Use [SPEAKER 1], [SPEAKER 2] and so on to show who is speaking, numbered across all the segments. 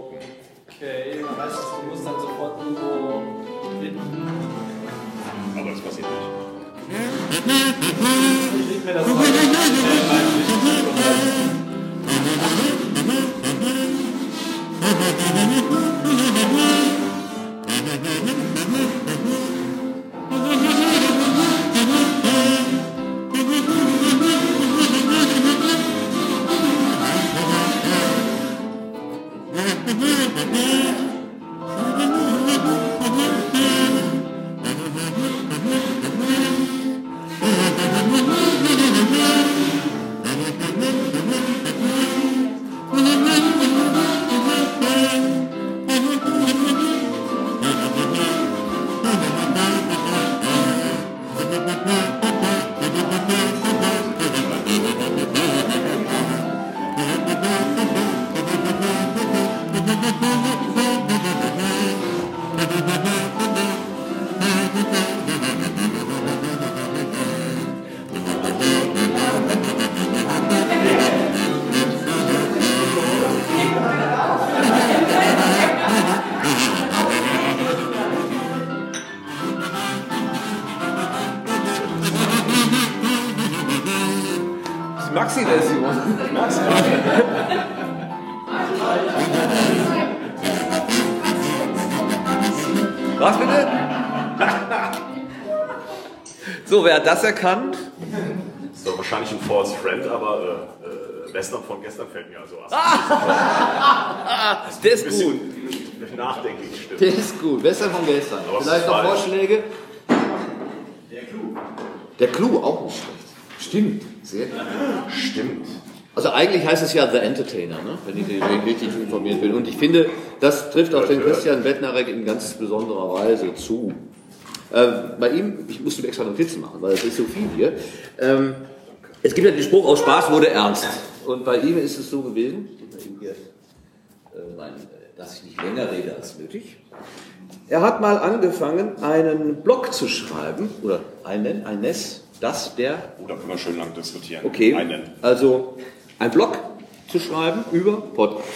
[SPEAKER 1] gucken.
[SPEAKER 2] Okay, man weiß, du musst dann sofort irgendwo hin.
[SPEAKER 3] Aber das passiert nicht.
[SPEAKER 2] Ich leg mir das mal in
[SPEAKER 1] Was bitte? So, wer hat das erkannt?
[SPEAKER 3] Das ist doch wahrscheinlich ein False Friend, aber äh, äh, Western von gestern fällt mir also aus.
[SPEAKER 1] Der ist gut.
[SPEAKER 3] nachdenklich stimmt.
[SPEAKER 1] Der ist gut. Besser von gestern.
[SPEAKER 3] Aber
[SPEAKER 1] Vielleicht
[SPEAKER 3] ist
[SPEAKER 1] noch
[SPEAKER 3] falsch.
[SPEAKER 1] Vorschläge? Der Clou. Der Clou, auch nicht schlecht. Stimmt. Sehr gut.
[SPEAKER 3] Stimmt.
[SPEAKER 1] Also eigentlich heißt es ja The Entertainer, ne? wenn, ich, richtig informiert bin. Und ich finde, das trifft auf den Christian Bettnarek in ganz besonderer Weise zu. Ähm, bei ihm, ich musste mir extra Notizen machen, weil es ist so viel hier. Ähm, es gibt ja den Spruch, aus Spaß wurde ernst. Und bei ihm ist es so gewesen, hier, äh, nein, äh, dass ich nicht länger rede als nötig. Er hat mal angefangen, einen Blog zu schreiben, oder einen, ein Ness, das, der,
[SPEAKER 3] Oh, da können wir schön lang diskutieren.
[SPEAKER 1] Okay.
[SPEAKER 3] Einen.
[SPEAKER 1] Also ein Blog zu schreiben über Podcast.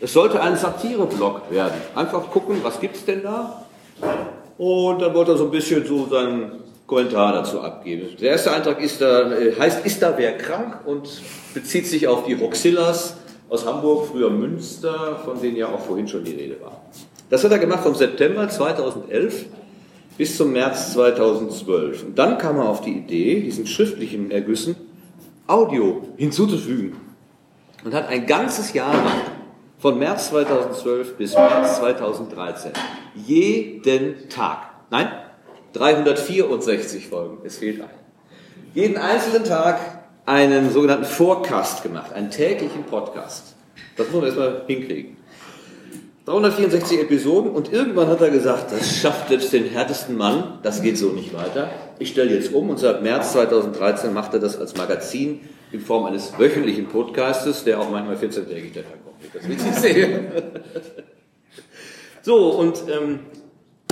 [SPEAKER 1] Es sollte ein Satire-Blog werden. Einfach gucken, was gibt's denn da? Und dann wollte er so ein bisschen so seinen Kommentar dazu abgeben. Der erste Eintrag ist da, äh, heißt Ist da wer krank? und bezieht sich auf die Roxillas aus Hamburg, früher Münster, von denen ja auch vorhin schon die Rede war. Das hat er gemacht vom September 2011 bis zum März 2012. Und dann kam er auf die Idee, diesen schriftlichen Ergüssen Audio hinzuzufügen. Und hat ein ganzes Jahr lang, von März 2012 bis März 2013, jeden Tag, nein, 364 Folgen, es fehlt ein, jeden einzelnen Tag einen sogenannten Forecast gemacht, einen täglichen Podcast. Das muss man erstmal hinkriegen. 364 Episoden und irgendwann hat er gesagt, das schafft selbst den härtesten Mann, das geht so nicht weiter. Ich stelle jetzt um und seit März 2013 macht er das als Magazin in Form eines wöchentlichen Podcastes, der auch manchmal 14-tägig der kommt. Das will ich sehen. So, und ähm,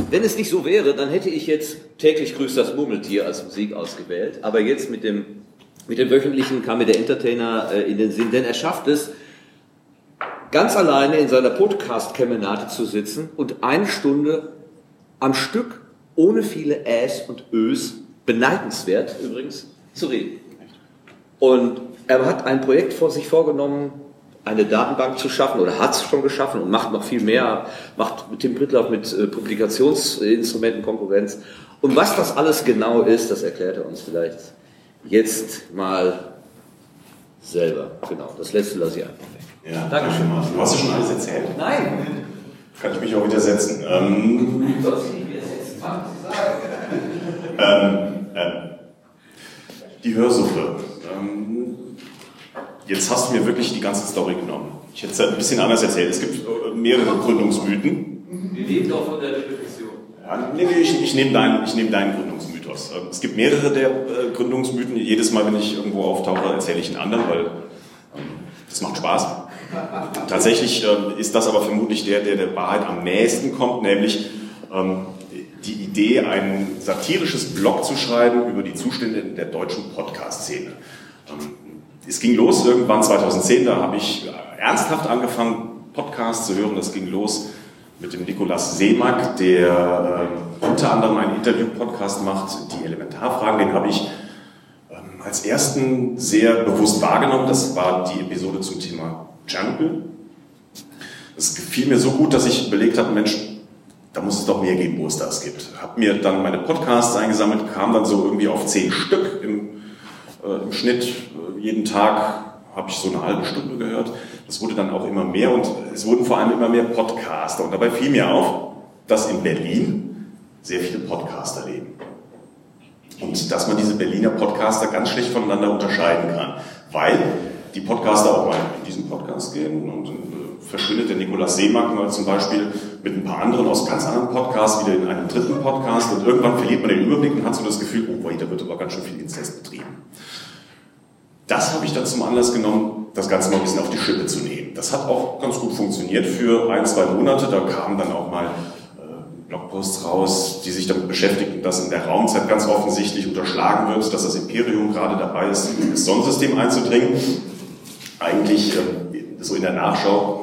[SPEAKER 1] wenn es nicht so wäre, dann hätte ich jetzt täglich grüßt das Murmeltier als Musik ausgewählt. Aber jetzt mit dem, mit dem wöchentlichen kam mir der Entertainer äh, in den Sinn, denn er schafft es, ganz alleine in seiner Podcast-Kemenate zu sitzen und eine Stunde am Stück, ohne viele Äs und Ös, beneidenswert übrigens, zu reden. Und er hat ein Projekt vor sich vorgenommen, eine Datenbank zu schaffen oder hat es schon geschaffen und macht noch viel mehr, macht mit Tim Prittlaff mit äh, Publikationsinstrumenten Konkurrenz. Und was das alles genau ist, das erklärt er uns vielleicht jetzt mal selber. Genau, das letzte lasse ich einfach weg.
[SPEAKER 3] Ja, Dankeschön. Du hast ja schon alles erzählt.
[SPEAKER 1] Nein!
[SPEAKER 3] Kann ich mich auch widersetzen. Ähm,
[SPEAKER 1] Sollst du nicht widersetzen? Was sagen?
[SPEAKER 3] ähm, ähm, die Hörsuppe. Ähm, jetzt hast du mir wirklich die ganze Story genommen. Ich hätte es ein bisschen anders erzählt. Es gibt äh, mehrere Gründungsmythen.
[SPEAKER 1] Wir leben doch von der Repetition.
[SPEAKER 3] Ja, nee, ich, ich nehme deinen, ich nehm deinen Gründungsmythos. Ähm, Es gibt mehrere der äh, Gründungsmythen. Jedes Mal, wenn ich irgendwo auftauche, erzähle ich einen anderen, weil ähm, das macht Spaß. Tatsächlich ähm, ist das aber vermutlich der, der der Wahrheit am nächsten kommt, nämlich die Idee, ein satirisches Blog zu schreiben über die Zustände in der deutschen Podcast-Szene. Ähm, es ging los irgendwann 2010, da habe ich ernsthaft angefangen, Podcast zu hören. Das ging los mit dem Nikolaus Seemack, der äh, unter anderem einen Interview-Podcast macht, die Elementarfragen. Den habe ich ähm, als ersten sehr bewusst wahrgenommen. Das war die Episode zum Thema Tschernobyl. Das gefiel mir so gut, dass ich überlegt habe, Mensch, da muss es doch mehr geben, wo es das gibt. Habe mir dann meine Podcasts eingesammelt, kam dann so irgendwie auf zehn Stück im, äh, im Schnitt. Äh, jeden Tag habe ich so eine halbe Stunde gehört. Das wurde dann auch immer mehr und es wurden vor allem immer mehr Podcaster. Und dabei fiel mir auf, dass in Berlin sehr viele Podcaster leben. Und dass man diese Berliner Podcaster ganz schlecht voneinander unterscheiden kann. Weil die Podcaster auch mal in diesen Podcast gehen und äh, verschwindet der Nikolaus Seemark mal zum Beispiel mit ein paar anderen aus ganz anderen Podcasts wieder in einem dritten Podcast und irgendwann verliert man den Überblick und hat so das Gefühl, oh boy, da wird aber ganz schön viel Inzest betrieben. Das habe ich dann zum Anlass genommen, das Ganze mal ein bisschen auf die Schippe zu nehmen. Das hat auch ganz gut funktioniert für ein, zwei Monate. Da kamen dann auch mal äh, Blogposts raus, die sich damit beschäftigten, dass in der Raumzeit ganz offensichtlich unterschlagen wird, dass das Imperium gerade dabei ist, in das Sonnensystem einzudringen. Eigentlich äh, so in der Nachschau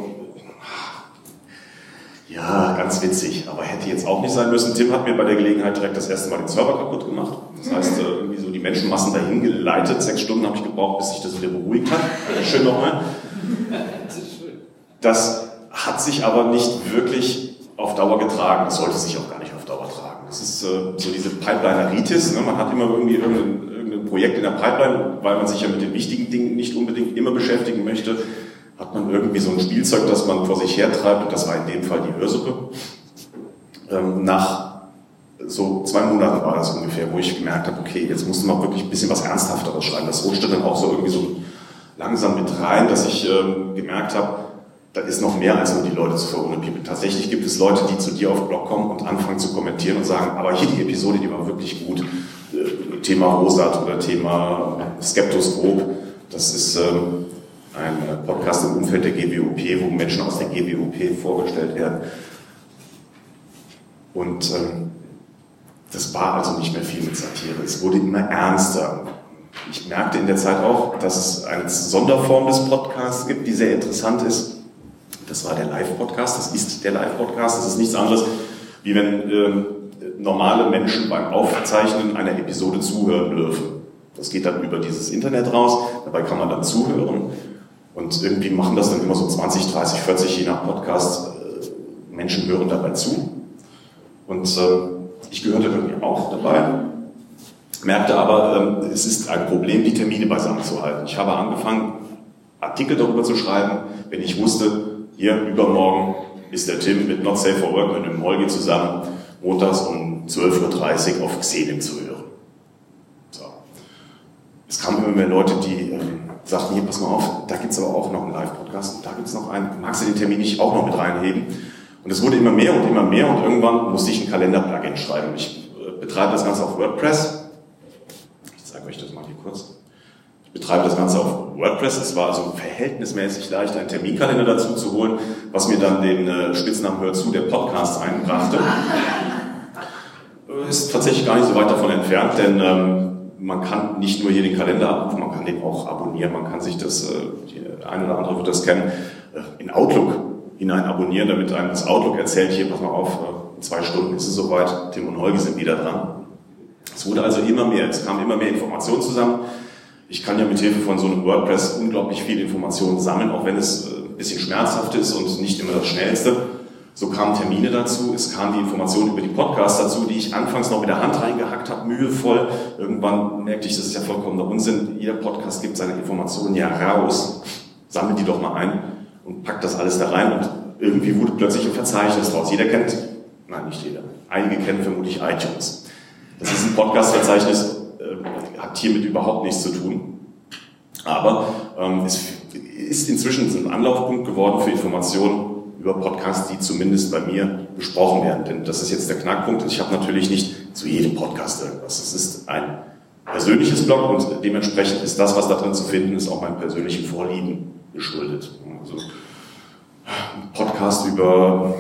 [SPEAKER 3] ja, ganz witzig, aber hätte jetzt auch nicht sein müssen. Tim hat mir bei der Gelegenheit direkt das erste Mal den Server kaputt gemacht. Das heißt, äh, irgendwie so die Menschenmassen dahin geleitet. Sechs Stunden habe ich gebraucht, bis sich das wieder beruhigt hat. Schön nochmal. Das hat sich aber nicht wirklich auf Dauer getragen. Das sollte sich auch gar nicht auf Dauer tragen. Das ist äh, so diese Pipeline-Aritis. Ne? Man hat immer irgendwie irgendein Projekt in der Pipeline, weil man sich ja mit den wichtigen Dingen nicht unbedingt immer beschäftigen möchte hat man irgendwie so ein Spielzeug, das man vor sich hertreibt, und das war in dem Fall die Hörsuppe. Ähm, nach so zwei Monaten war das ungefähr, wo ich gemerkt habe, okay, jetzt musst du mal wirklich ein bisschen was Ernsthafteres schreiben. Das rutschte dann auch so irgendwie so langsam mit rein, dass ich ähm, gemerkt habe, da ist noch mehr als nur die Leute zu verunrepiepen. Tatsächlich gibt es Leute, die zu dir auf Blog kommen und anfangen zu kommentieren und sagen, aber hier die Episode, die war wirklich gut. Äh, Thema Rosat oder Thema Skeptoskop, das ist... Ähm, ein Podcast im Umfeld der GWOP, wo Menschen aus der GWOP vorgestellt werden. Und ähm, das war also nicht mehr viel mit Satire. Es wurde immer ernster. Ich merkte in der Zeit auch, dass es eine Sonderform des Podcasts gibt, die sehr interessant ist. Das war der Live-Podcast, das ist der Live-Podcast. Das ist nichts anderes, wie wenn ähm, normale Menschen beim Aufzeichnen einer Episode zuhören dürfen. Das geht dann über dieses Internet raus, dabei kann man dann zuhören. Und irgendwie machen das dann immer so 20, 30, 40, je nach Podcast, äh, Menschen hören dabei zu. Und äh, ich gehörte irgendwie auch dabei, merkte aber, äh, es ist ein Problem, die Termine beisammen zu halten. Ich habe angefangen, Artikel darüber zu schreiben, wenn ich wusste, hier übermorgen ist der Tim mit Not Safe for Work mit dem Holgi zusammen, montags um 12.30 Uhr auf Xenem zu hören. So. Es kamen immer mehr Leute, die ähm, sagten, hier, pass mal auf, da gibt's aber auch noch einen Live-Podcast, da gibt's noch einen, magst du den Termin nicht auch noch mit reinheben? Und es wurde immer mehr und immer mehr und irgendwann musste ich ein Kalender-Plugin schreiben. Ich äh, betreibe das Ganze auf WordPress. Ich zeige euch das mal hier kurz. Ich betreibe das Ganze auf WordPress. Es war also verhältnismäßig leicht, einen Terminkalender dazu zu holen, was mir dann den äh, Spitznamen Hör zu der Podcast einbrachte. Ist tatsächlich gar nicht so weit davon entfernt, denn ähm, man kann nicht nur hier den Kalender abrufen, man kann den auch abonnieren, man kann sich das, äh, eine oder andere wird das kennen, äh, in Outlook hinein abonnieren, damit einem das Outlook erzählt, hier, pass mal auf, äh, in zwei Stunden ist es soweit, Tim und Holgi sind wieder dran. Es wurde also immer mehr, es kam immer mehr Informationen zusammen. Ich kann ja mit Hilfe von so einem WordPress unglaublich viel Informationen sammeln, auch wenn es ein bisschen schmerzhaft ist und nicht immer das Schnellste. So kamen Termine dazu, es kam die Information über die Podcasts dazu, die ich anfangs noch mit der Hand reingehackt habe, mühevoll. Irgendwann merkte ich, das ist ja vollkommener Unsinn. Jeder Podcast gibt seine Informationen ja raus. Sammel die doch mal ein und packt das alles da rein und irgendwie wurde plötzlich ein Verzeichnis draus. Jeder kennt, nein, nicht jeder, einige kennen vermutlich iTunes. Das ist ein Podcast-Verzeichnis, äh, hat hiermit überhaupt nichts zu tun. Aber ähm, es ist inzwischen ein Anlaufpunkt geworden für Informationen über Podcasts, die zumindest bei mir besprochen werden. Denn das ist jetzt der Knackpunkt. Ich habe natürlich nicht zu jedem Podcast irgendwas. Es ist ein persönliches Blog und dementsprechend ist das, was da drin zu finden ist, auch meinem persönlichen Vorlieben geschuldet. Also Podcast über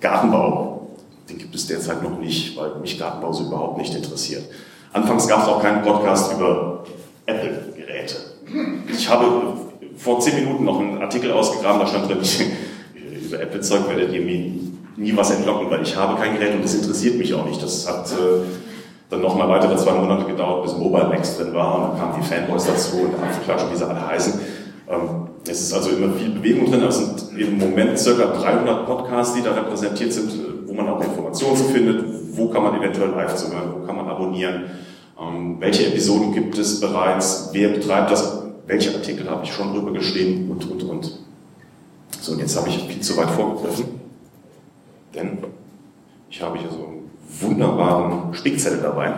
[SPEAKER 3] Gartenbau, den gibt es derzeit noch nicht, weil mich Gartenbau so überhaupt nicht interessiert. Anfangs gab es auch keinen Podcast über Apple-Geräte. Ich habe vor zehn Minuten noch einen Artikel ausgegraben, da stand drin, über Apple-Zeug werdet ihr mir nie was entlocken, weil ich habe kein Gerät und das interessiert mich auch nicht. Das hat äh, dann nochmal weitere zwei Monate gedauert, bis Mobile Max drin war und dann kamen die Fanboys dazu und Apfelklatsch, wie sie alle heißen. Ähm, es ist also immer viel Bewegung drin. Es sind im Moment circa 300 Podcasts, die da repräsentiert sind, wo man auch Informationen findet. Wo kann man eventuell live zuhören? Wo kann man abonnieren? Ähm, welche Episoden gibt es bereits? Wer betreibt das? Welche Artikel habe ich schon drüber geschrieben? Und, und, und. So, und jetzt habe ich viel zu weit vorgegriffen. Denn ich habe hier so einen wunderbaren Spickzettel dabei.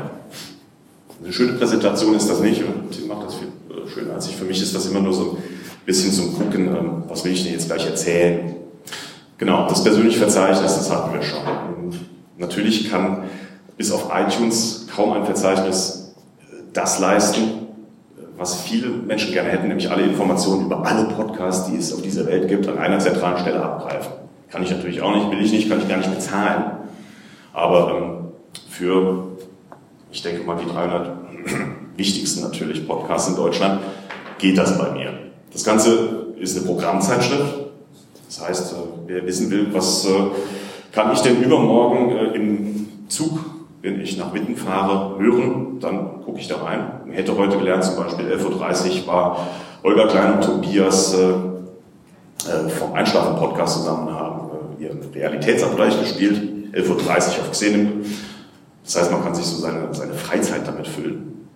[SPEAKER 3] Eine schöne Präsentation ist das nicht und Tim macht das viel äh, schöner als ich. Für mich ist das immer nur so ein bisschen zum Gucken, ähm, was will ich denn jetzt gleich erzählen. Genau, das persönliche Verzeichnis, das hatten wir schon. Natürlich kann bis auf iTunes kaum ein Verzeichnis äh, das leisten, was viele Menschen gerne hätten, nämlich alle Informationen über alle Podcasts, die es auf dieser Welt gibt, an einer zentralen Stelle abgreifen. Kann ich natürlich auch nicht, will ich nicht, kann ich gar nicht bezahlen. Aber ähm, für, ich denke mal, die 300 wichtigsten natürlich Podcasts in Deutschland geht das bei mir. Das Ganze ist eine Programmzeitschrift. Das heißt, äh, wer wissen will, was äh, kann ich denn übermorgen äh, im Zug, wenn ich nach Witten fahre, hören, dann gucke ich da rein. Ich hätte heute gelernt, zum Beispiel 11.30 Uhr war Olga Klein und Tobias vom Einschlafen-Podcast zusammen haben ihren Realitätsabgleich gespielt, 11.30 Uhr auf Xenem. Das heißt, man kann sich so seine, seine Freizeit damit füllen.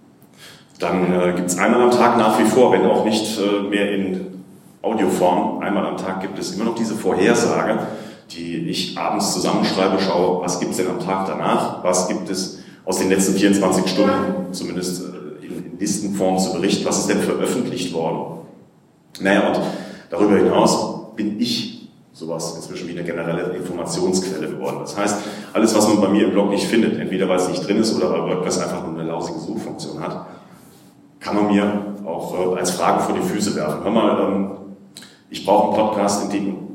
[SPEAKER 3] Dann äh, gibt es einmal am Tag nach wie vor, wenn auch nicht äh, mehr in Audioform, einmal am Tag gibt es immer noch diese Vorhersage, die ich abends zusammenschreibe, schaue, was gibt es denn am Tag danach, was gibt es aus den letzten 24 Stunden, zumindest äh, in, Listenform zu berichten, was ist denn veröffentlicht worden. Naja, und darüber hinaus bin ich sowas inzwischen wie eine generelle Informationsquelle geworden. Das heißt, alles, was man bei mir im Blog nicht findet, entweder weil es nicht drin ist oder weil WordPress einfach nur eine lausige Suchfunktion hat, kann man mir auch äh, als Frage vor die Füße werfen. Hör mal, ähm, ich brauche einen Podcast, in dem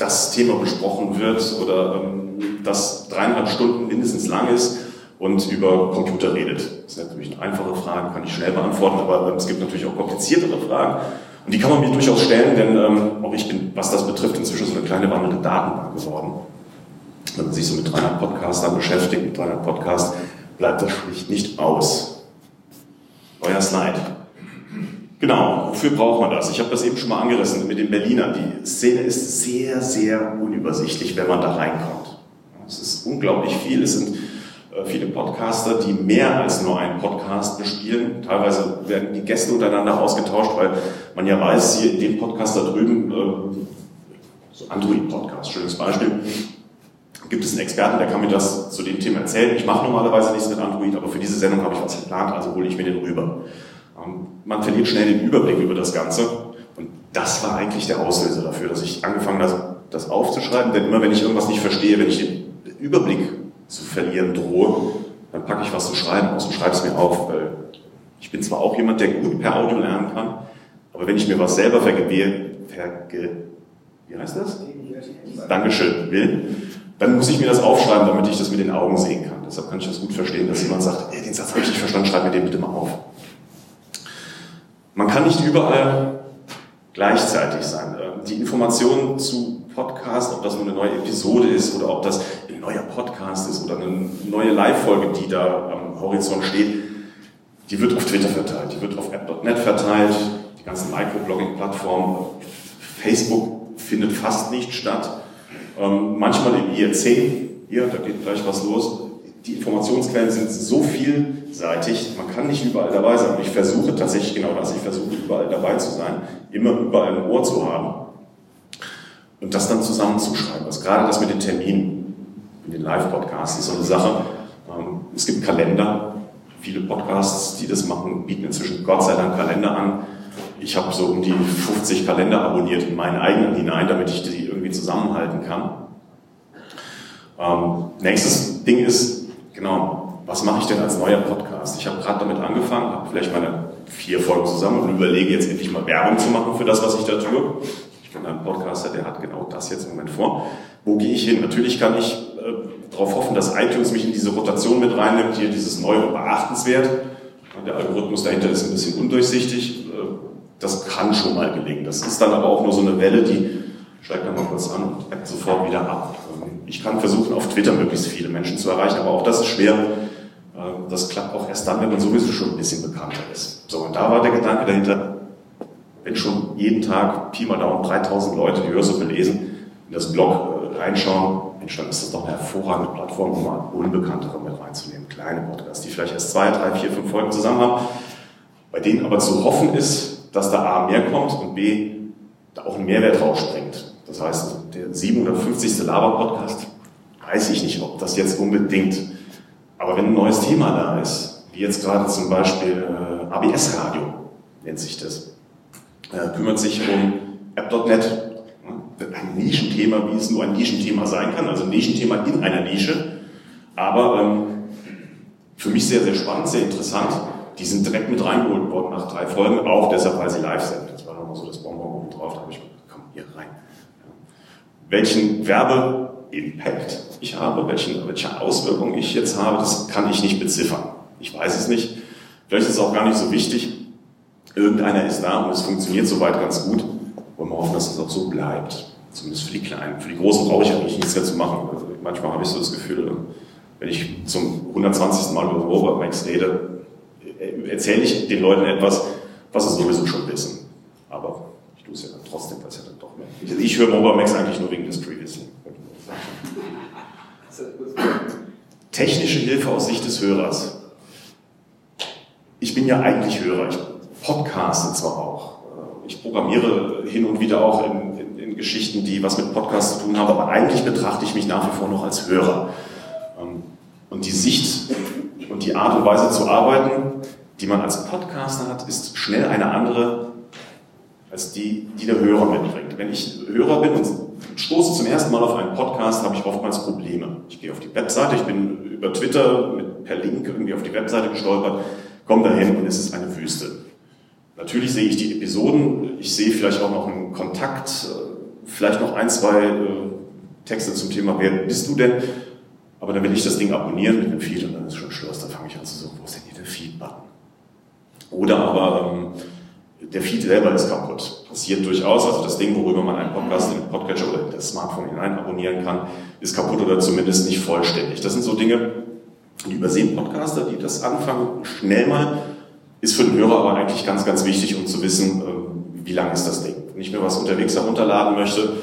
[SPEAKER 3] das Thema besprochen wird oder ähm, das dreieinhalb Stunden mindestens lang ist und über Computer redet. Das ist natürlich eine einfache Frage, kann ich schnell beantworten, aber ähm, es gibt natürlich auch kompliziertere Fragen. Und die kann man mir durchaus stellen, denn ähm, auch ich bin, was das betrifft, inzwischen so eine kleine wandelnde Datenbank geworden. Wenn man sich so mit 300 Podcastern beschäftigt, mit 300 Podcasts, bleibt das schlicht nicht aus. Euer Slide. Genau, wofür braucht man das? Ich habe das eben schon mal angerissen mit den Berlinern. Die Szene ist sehr, sehr unübersichtlich, wenn man da reinkommt. Es ist unglaublich viel. Es sind äh, viele Podcaster, die mehr als nur einen Podcast bespielen. Teilweise werden die Gäste untereinander ausgetauscht, weil man ja weiß, hier in dem Podcast da drüben, äh, so Android-Podcast, schönes Beispiel, gibt es einen Experten, der kann mir das zu dem Thema erzählen. Ich mache normalerweise nichts mit Android, aber für diese Sendung habe ich was geplant, also hole ich mir den rüber. Ähm, man verliert schnell den Überblick über das Ganze. Und das war eigentlich der Auslöser dafür, dass ich angefangen habe, das aufzuschreiben. Denn immer wenn ich irgendwas nicht verstehe, wenn ich den Überblick zu verlieren drohe, dann packe ich was zu schreiben aus und schreibe es mir auf. Weil ich bin zwar auch jemand, der gut per Audio lernen kann, aber wenn ich mir was selber verge... verge wie heißt das? Dankeschön, will, dann muss ich mir das aufschreiben, damit ich das mit den Augen sehen kann. Deshalb kann ich das gut verstehen, dass jemand sagt, ey, den Satz habe ich nicht verstanden, schreib mir den bitte mal auf. Man kann nicht überall gleichzeitig sein. Ähm, die Informationen zu Podcast, ob das nur eine neue Episode ist oder ob das ein neuer Podcast ist oder eine neue Live-Folge, die da am Horizont steht, die wird auf Twitter verteilt, die wird auf app.net verteilt, die ganzen Microblogging-Plattformen. Facebook findet fast nicht statt. Ähm, manchmal im IRC, hier, da geht gleich was los. Die Informationsquellen sind so vielseitig, man kann nicht überall dabei sein. Und ich versuche tatsächlich genau das, ich versuche überall dabei zu sein, immer überall ein Ohr zu haben und das dann zusammenzuschreiben. Also gerade das mit den Terminen, mit den Live-Podcasts ist so eine Sache. Ähm, es gibt Kalender, viele Podcasts, die das machen, bieten inzwischen Gott sei Dank Kalender an. Ich habe so um die 50 Kalender abonniert in meinen eigenen hinein, damit ich die irgendwie zusammenhalten kann. Ähm, nächstes Ding ist, genau, was mache ich denn als neuer Podcast? Ich habe gerade damit angefangen, habe vielleicht meine vier Folgen zusammen und überlege jetzt endlich mal Werbung zu machen für das, was ich da tue. Ich bin ein Podcaster, der hat genau das jetzt im Moment vor. Wo gehe ich hin? Natürlich kann ich äh, darauf hoffen, dass iTunes mich in diese Rotation mit reinnimmt, hier dieses neue beachtenswert. Der Algorithmus dahinter ist ein bisschen undurchsichtig. Äh, das kann schon mal gelingen. Das ist dann aber auch nur so eine Welle, die steigt dann mal kurz an und ebbt sofort wieder ab. Ich kann versuchen, auf Twitter möglichst viele Menschen zu erreichen, aber auch das ist schwer. Das klappt auch erst dann, wenn man sowieso schon ein bisschen bekannter ist. So, und da war der Gedanke dahinter, wenn schon jeden Tag Pi mal Daumen 3000 Leute die Hörsuppe lesen, in das Blog äh, reinschauen, Mensch, dann ist das doch eine hervorragende Plattform, um mal Unbekanntere mit reinzunehmen. Kleine Podcasts, die vielleicht erst zwei, drei, vier, fünf Folgen zusammen haben, bei denen aber zu hoffen ist, dass da A mehr kommt und B da auch ein Mehrwert rausspringt. Das heißt, der 750. Laber-Podcast, weiß ich nicht, ob das jetzt unbedingt, aber wenn ein neues Thema da ist, wie jetzt gerade zum Beispiel äh, ABS-Radio, nennt sich das, äh, kümmert sich um App.net, ein Nischenthema, wie es nur ein Nischenthema sein kann, also ein Nischenthema in einer Nische, aber ähm, für mich sehr, sehr spannend, sehr interessant. Die sind direkt mit reingeholt worden nach drei Folgen, auch deshalb, weil sie live sind. Das war nochmal so das Bonbon oben drauf, da habe ich gedacht, komm, hier rein. Welchen Werbeimpact ich habe, welchen, welche Auswirkungen ich jetzt habe, das kann ich nicht beziffern. Ich weiß es nicht. Vielleicht ist es auch gar nicht so wichtig. Irgendeiner ist da und es funktioniert soweit ganz gut. Wollen wir hoffen, dass es auch so bleibt. Zumindest für die Kleinen. Für die Großen brauche ich eigentlich nichts mehr zu machen. Also manchmal habe ich so das Gefühl, wenn ich zum 120. Mal über Robot Max rede, erzähle ich den Leuten etwas, was sie sowieso schon wissen. Aber tue es ja dann trotzdem, weil es ja dann doch mehr. Ich, ich höre Mobile Max eigentlich nur wegen des Previously. Technische Hilfe aus Sicht des Hörers. Ich bin ja eigentlich Hörer. Ich podcaste zwar auch. Ich programmiere hin und wieder auch in, in, in Geschichten, die was mit Podcasts zu tun haben, aber eigentlich betrachte ich mich nach wie vor noch als Hörer. Und die Sicht und die Art und Weise zu arbeiten, die man als Podcaster hat, ist schnell eine andere als die, die der Hörer mitbringt. Wenn ich Hörer bin und stoße zum ersten Mal auf einen Podcast, habe ich oftmals Probleme. Ich gehe auf die Webseite, ich bin über Twitter mit, per Link irgendwie auf die Webseite gestolpert, komme dahin und es ist eine Wüste. Natürlich sehe ich die Episoden, ich sehe vielleicht auch noch einen Kontakt, vielleicht noch ein, zwei Texte zum Thema, wer bist du denn? Aber dann will ich das Ding abonnieren mit dem Feed und dann ist schon Schluss. Dann fange ich an zu suchen, wo ist denn hier der Feed-Button? Oder aber ähm, der Feed selber ist kaputt. Passiert durchaus. Also das Ding, worüber man einen Podcast in den Podcatcher oder in das Smartphone hinein abonnieren kann, ist kaputt oder zumindest nicht vollständig. Das sind so Dinge, die übersehen Podcaster, die das anfangen, schnell mal. Ist für den Hörer aber eigentlich ganz, ganz wichtig, um zu wissen, wie lang ist das Ding. Wenn ich mir was unterwegs herunterladen möchte,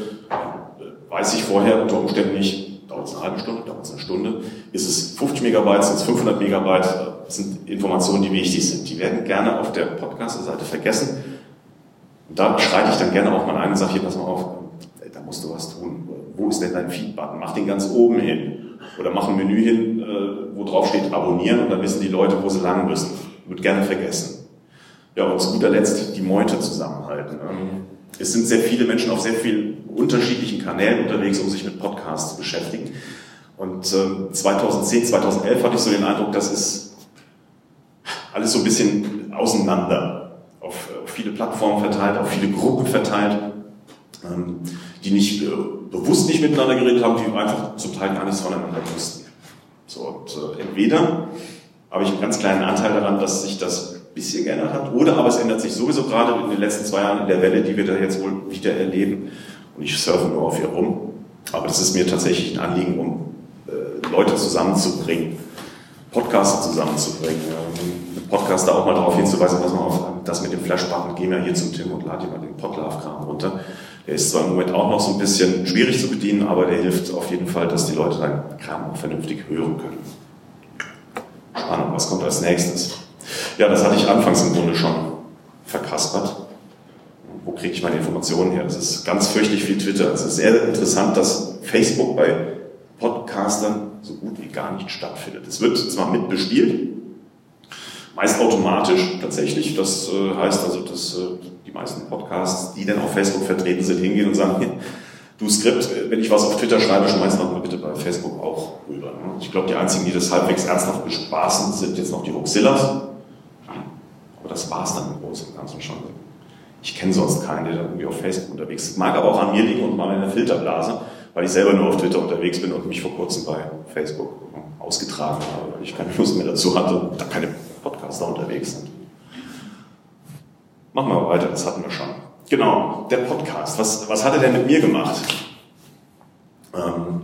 [SPEAKER 3] weiß ich vorher unter Umständen nicht, dauert es eine halbe Stunde, dauert es eine Stunde, ist es 50 Megabyte, sind es 500 Megabyte, das sind Informationen, die wichtig sind. Die werden gerne auf der Podcast-Seite vergessen. Und da schreite ich dann gerne auch mal ein und sage, hier, pass mal auf, da musst du was tun. Wo ist denn dein Feed-Button? Mach den ganz oben hin. Oder mach ein Menü hin, wo drauf steht abonnieren und dann wissen die Leute, wo sie lang müssen. Wird gerne vergessen. Ja, und zu guter Letzt die Meute zusammenhalten. Es sind sehr viele Menschen auf sehr vielen unterschiedlichen Kanälen unterwegs, um sich mit Podcasts zu beschäftigen. Und 2010, 2011 hatte ich so den Eindruck, das ist alles so ein bisschen auseinander, auf, viele Plattformen verteilt, auf viele Gruppen verteilt, die nicht bewusst nicht miteinander geredet haben, die einfach zum Teil gar nichts voneinander wussten. So, und entweder habe ich einen ganz kleinen Anteil daran, dass sich das ein bisschen geändert hat, oder aber es ändert sich sowieso gerade in den letzten zwei Jahren in der Welle, die wir da jetzt wohl wieder erleben. Und ich surfe nur auf ihr rum. Aber das ist mir tatsächlich ein Anliegen, um äh, Leute zusammenzubringen, Podcaster zusammenzubringen, ähm, Podcaster auch mal darauf hinzuweisen, pass mal auf, das mit dem Flash-Button, geh mal hier zum Tim und lade dir mal den Podlove-Kram runter. Der ist zwar im Moment auch noch so ein bisschen schwierig zu bedienen, aber der hilft auf jeden Fall, dass die Leute deinen Kram auch vernünftig hören können. Spannend, was kommt als nächstes? Ja, das hatte ich anfangs im Grunde schon verkaspert. Wo kriege ich meine Informationen her? Das ist ganz fürchterlich viel Twitter. Es ist sehr interessant, dass Facebook bei Podcastern so gut wie gar nicht stattfindet. Es wird zwar mitbespielt, meist automatisch tatsächlich. Das äh, heißt also, dass äh, die meisten Podcasts, die dann auf Facebook vertreten sind, hingehen und sagen, du Skript, wenn ich was auf Twitter schreibe, schmeiß noch mal bitte bei Facebook auch rüber. Ne? Ich glaube, die einzigen, die das halbwegs ernsthaft bespaßen, sind jetzt noch die Hoxillas. Aber das war's dann im Großen und Ganzen schon. Ich kenne sonst keinen, der da irgendwie auf Facebook unterwegs ist. Mag aber auch an mir liegen und mal in der Filterblase, weil ich selber nur auf Twitter unterwegs bin und mich vor kurzem bei Facebook ausgetragen habe, weil ich keine Lust mehr dazu hatte und da keine Podcaster unterwegs sind. Machen wir weiter, das hatten wir schon. Genau, der Podcast. Was, was hat er denn mit mir gemacht? Ähm,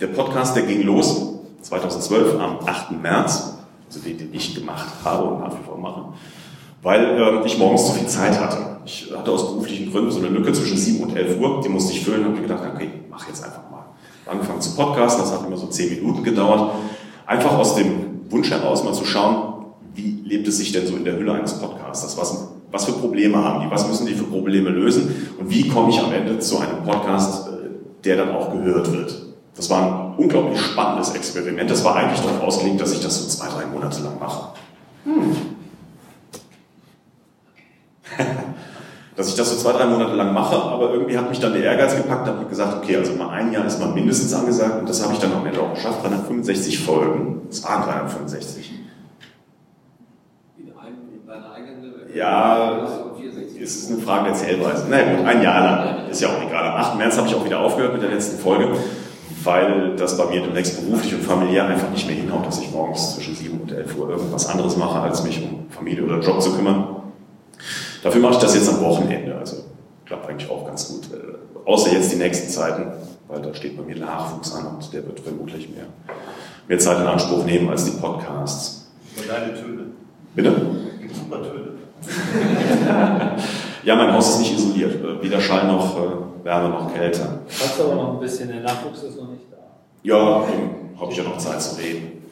[SPEAKER 3] der Podcast, der ging los 2012 am 8. März, also den, den ich gemacht habe und nach wie vor mache, weil ähm, ich morgens zu viel Zeit hatte. Ich hatte aus beruflichen Gründen so eine Lücke zwischen 7 und 11 Uhr, die musste ich füllen habe mir gedacht, okay, mach jetzt einfach mal. Angefangen zu podcasten, das hat immer so 10 Minuten gedauert. Einfach aus dem Wunsch heraus mal zu schauen, wie lebt es sich denn so in der Hülle eines Podcasts? Was, was für Probleme haben die? Was müssen die für Probleme lösen? Und wie komme ich am Ende zu einem Podcast, äh, der dann auch gehört wird? Das war ein unglaublich spannendes Experiment. Das war eigentlich darauf ausgelegt, dass ich das so zwei, drei Monate lang mache. Hm. dass ich das so zwei, drei Monate lang mache, aber irgendwie hat mich dann der Ehrgeiz gepackt und gesagt, okay, also mal ein Jahr ist mal mindestens angesagt und das habe ich dann am Ende auch geschafft, 365 Folgen. Es waren 365. Ja, es ist eine Frage der Zählweise. Na gut, ein Jahr lang, ist ja auch egal. Am 8. März habe ich auch wieder aufgehört mit der letzten Folge, weil das bei mir demnächst beruflich und familiär einfach nicht mehr hinhaut, dass ich morgens zwischen 7 und 11 Uhr irgendwas anderes mache, als mich um Familie oder Job zu kümmern. Dafür mache ich das jetzt am Wochenende, also klappt eigentlich auch ganz gut. Äh, außer jetzt die nächsten Zeiten, weil da steht bei mir Nachwuchs an und der wird vermutlich mehr, mehr Zeit in Anspruch nehmen als die Podcasts.
[SPEAKER 2] Und deine Töne.
[SPEAKER 3] Bitte?
[SPEAKER 2] Super Töne.
[SPEAKER 3] ja, mein Haus ist nicht isoliert. Äh, weder Schall noch äh, Wärme noch Kälte.
[SPEAKER 4] Hast aber noch ein bisschen, der Nachwuchs ist noch nicht da.
[SPEAKER 3] Ja, habe ich ja noch Zeit zu reden.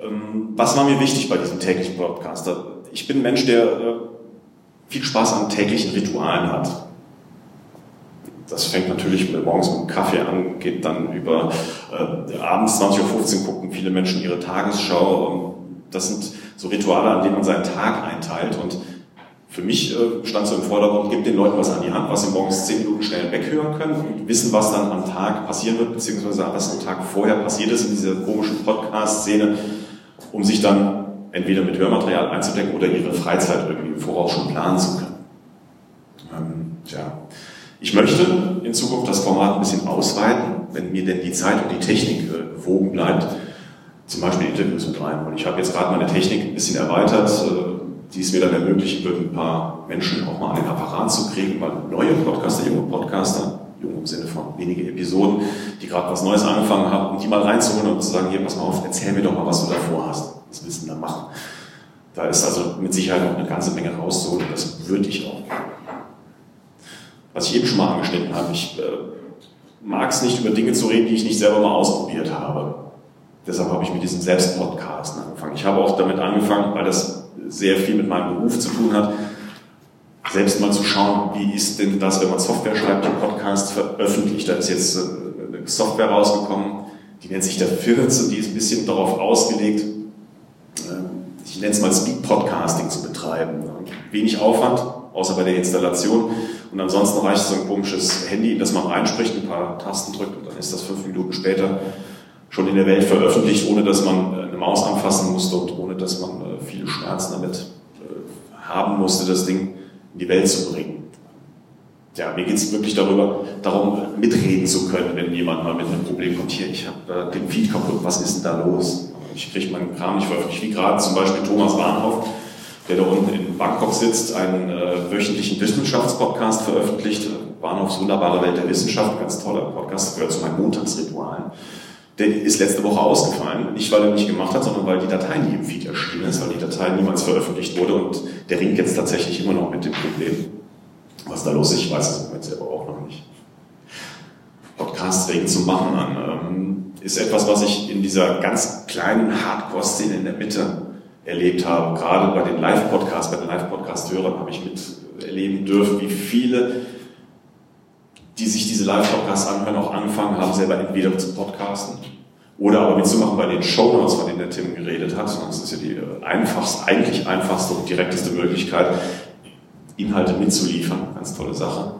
[SPEAKER 3] Ähm, was war mir wichtig bei diesem täglichen Podcast? Ich bin ein Mensch, der äh, viel Spaß an täglichen Ritualen hat. Das fängt natürlich morgens mit dem Kaffee an, geht dann über äh, abends 20.15 Uhr gucken viele Menschen ihre Tagesschau. Das sind so Rituale, an denen man seinen Tag einteilt. Und für mich äh, stand so im Vordergrund, gibt den Leuten was an die Hand, was sie morgens 10 Minuten schnell weghören können und wissen, was dann am Tag passieren wird, beziehungsweise was am Tag vorher passiert ist in dieser komischen Podcast-Szene, um sich dann entweder mit Hörmaterial einzudecken oder ihre Freizeit irgendwie im Voraus schon planen zu können. Ähm, tja. Ich möchte in Zukunft das Format ein bisschen ausweiten, wenn mir denn die Zeit und die Technik äh, gewogen bleibt, zum Beispiel Interviews mit rein. Und ich habe jetzt gerade meine Technik ein bisschen erweitert, äh, die es mir dann ermöglichen wird, ein paar Menschen auch mal an den Apparat zu kriegen, weil neue Podcaster, junge Podcaster, jung im Sinne von wenige Episoden, die gerade was Neues angefangen haben, die mal reinzuholen und zu sagen, hier, pass mal auf, erzähl mir doch mal, was du davor hast das Wissen dann machen. Da ist also mit Sicherheit noch eine ganze Menge rauszuholen und das würde ich auch. Was ich eben schon mal angeschnitten habe, ich äh, mag es nicht, über Dinge zu reden, die ich nicht selber mal ausprobiert habe. Deshalb habe ich mit diesem Selbstpodcasten angefangen. Ich habe auch damit angefangen, weil das sehr viel mit meinem Beruf zu tun hat, selbst mal zu schauen, wie ist denn das, wenn man Software schreibt, den Podcast veröffentlicht. Da ist jetzt äh, eine Software rausgekommen, die nennt sich der Firz und die ist ein bisschen darauf ausgelegt, ich nenne es mal Speed Podcasting zu betreiben. Wenig Aufwand, außer bei der Installation. Und ansonsten reicht so ein komisches Handy, in das man reinspricht, ein paar Tasten drückt und dann ist das fünf Minuten später schon in der Welt veröffentlicht, ohne dass man äh, eine Maus anfassen musste und ohne dass man äh, viele Schmerzen damit äh, haben musste, das Ding in die Welt zu bringen. Ja, mir geht es wirklich darüber, darum, mitreden zu können, wenn jemand mal mit einem Problem kommt. Hier, ich habe den Feed kaputt, was ist denn da los? Ich kriege meinen Kram nicht veröffentlicht, wie gerade zum Beispiel Thomas Warnhoff, der da unten in Bangkok sitzt, einen äh, wöchentlichen Wissenschaftspodcast veröffentlicht. Bahnhofs wunderbare Welt der Wissenschaft, ganz toller Podcast, gehört zu meinen Montagsritualen. Der ist letzte Woche ausgefallen, nicht weil er nicht gemacht hat, sondern weil die Datei nie im Feed erschienen ist, weil die Datei niemals veröffentlicht wurde und der ringt jetzt tatsächlich immer noch mit dem Problem. Was da los ist, ich weiß es im Moment selber auch noch nicht. Podcasts regen zu machen an. Ähm, ist etwas, was ich in dieser ganz kleinen Hardcore-Szene in der Mitte erlebt habe. Gerade bei den Live-Podcasts, bei den Live-Podcast-Hörern habe ich miterleben dürfen, wie viele, die sich diese Live-Podcasts anhören, auch angefangen haben, selber entweder zu podcasten oder aber mitzumachen bei den Shownotes, von denen der Tim geredet hat. Das ist ja die einfachste, eigentlich einfachste und direkteste Möglichkeit, Inhalte mitzuliefern. Ganz tolle Sache.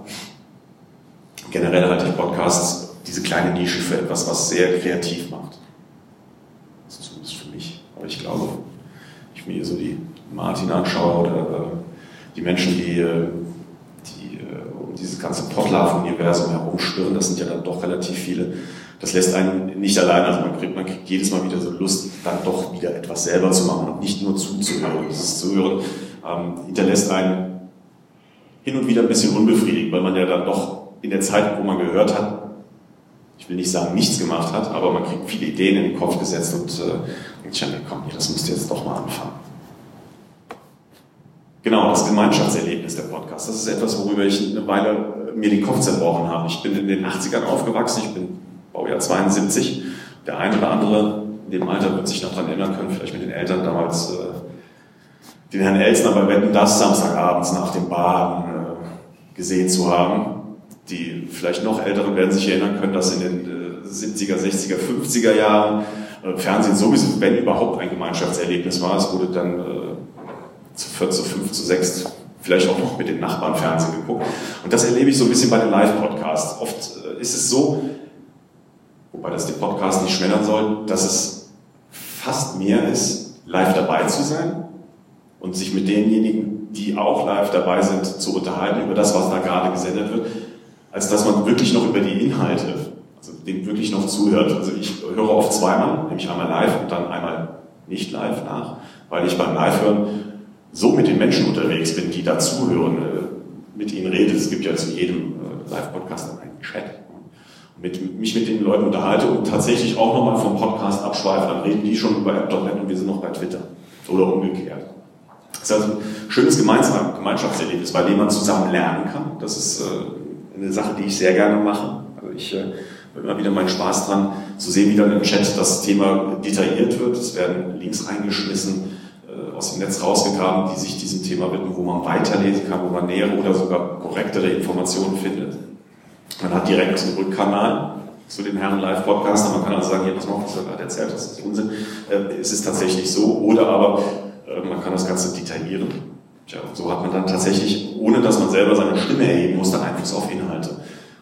[SPEAKER 3] Generell halte ich Podcasts diese kleine Nische für etwas, was sehr kreativ macht. Das ist zumindest für mich. Aber ich glaube, ich mir so die Martin anschaue oder äh, die Menschen, die, äh, die äh, um dieses ganze Potlauf-Universum herumschwirren, das sind ja dann doch relativ viele. Das lässt einen nicht allein, also man kriegt, man kriegt jedes Mal wieder so Lust, dann doch wieder etwas selber zu machen und nicht nur zuzuhören. Dieses Zuhören ähm, hinterlässt einen hin und wieder ein bisschen unbefriedigt, weil man ja dann doch in der Zeit, wo man gehört hat, ich will nicht sagen, nichts gemacht hat, aber man kriegt viele Ideen in den Kopf gesetzt und äh, denkt komm, das musst du jetzt doch mal anfangen. Genau, das Gemeinschaftserlebnis der Podcast. Das ist etwas, worüber ich eine Weile äh, mir den Kopf zerbrochen habe. Ich bin in den 80ern aufgewachsen, ich bin Baujahr 72. Der eine oder andere in dem Alter wird sich noch daran erinnern können, vielleicht mit den Eltern damals äh, den Herrn Elsner bei Wetten das Samstagabends nach dem Baden äh, gesehen zu haben. Die vielleicht noch Älteren werden sich erinnern können, dass in den äh, 70er, 60er, 50er Jahren äh, Fernsehen sowieso, wenn überhaupt, ein Gemeinschaftserlebnis war. Es wurde dann äh, zu 4, zu 5, zu 6 vielleicht auch noch mit den Nachbarn Fernsehen geguckt. Und das erlebe ich so ein bisschen bei den Live-Podcasts. Oft äh, ist es so, wobei das den Podcast nicht schmälern soll, dass es fast mehr ist, live dabei zu sein und sich mit denjenigen, die auch live dabei sind, zu unterhalten über das, was da gerade gesendet wird, als dass man wirklich noch über die Inhalte, also dem wirklich noch zuhört. Also ich höre oft zweimal, nämlich einmal live und dann einmal nicht live nach, weil ich beim Live-Hören so mit den Menschen unterwegs bin, die dazuhören, äh, mit ihnen rede. Es gibt ja zu jedem äh, Live-Podcast einen Chat. Mit, mich mit den Leuten unterhalte und tatsächlich auch nochmal vom Podcast abschweife, dann reden die schon über App.net und wir sind noch bei Twitter. Oder umgekehrt. Das ist also ein schönes Gemeinschaftserlebnis, bei dem man zusammen lernen kann. Das ist äh, eine Sache, die ich sehr gerne mache. Also ich äh, habe immer wieder meinen Spaß dran, zu sehen, wie dann im Chat das Thema detailliert wird. Es werden Links reingeschmissen, äh, aus dem Netz rausgegraben, die sich diesem Thema widmen, wo man weiterlesen kann, wo man nähere oder sogar korrektere Informationen findet. Man hat direkt einen Rückkanal zu den Herren Live-Podcast, man kann also sagen, hier, pass mal auf, was er gerade erzählt, das ist Unsinn. Äh, es ist tatsächlich so. Oder aber äh, man kann das Ganze detaillieren. Tja, so hat man dann tatsächlich, ohne dass man selber seine Stimme erheben muss, dann Einfluss auf Inhalte.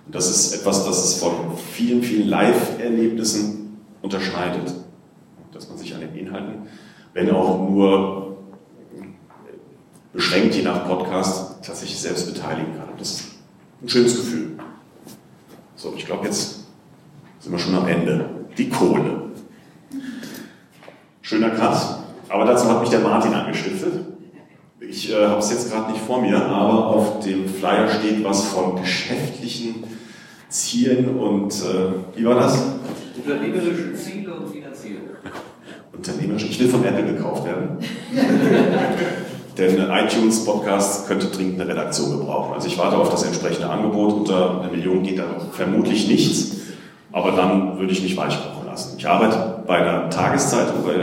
[SPEAKER 3] Und das ist etwas, das es von vielen, vielen Live-Erlebnissen unterscheidet. Dass man sich an den Inhalten, wenn auch nur beschränkt je nach Podcast, tatsächlich selbst beteiligen kann. Und das ist ein schönes Gefühl. So, ich glaube, jetzt sind wir schon am Ende. Die Kohle. Schöner Cut. Aber dazu hat mich der Martin angestiftet. Ich äh, habe es jetzt gerade nicht vor mir, aber auf dem Flyer steht was von geschäftlichen Zielen und äh, wie war das?
[SPEAKER 1] Unternehmerische Ziele und Finanzierung.
[SPEAKER 3] Unternehmerische. Ich will von Apple gekauft werden. Denn iTunes Podcast könnte dringend eine Redaktion gebrauchen. Also ich warte auf das entsprechende Angebot. Unter einer Million geht da vermutlich nichts. Aber dann würde ich mich weichkochen lassen. Ich arbeite bei einer Tageszeitung, bei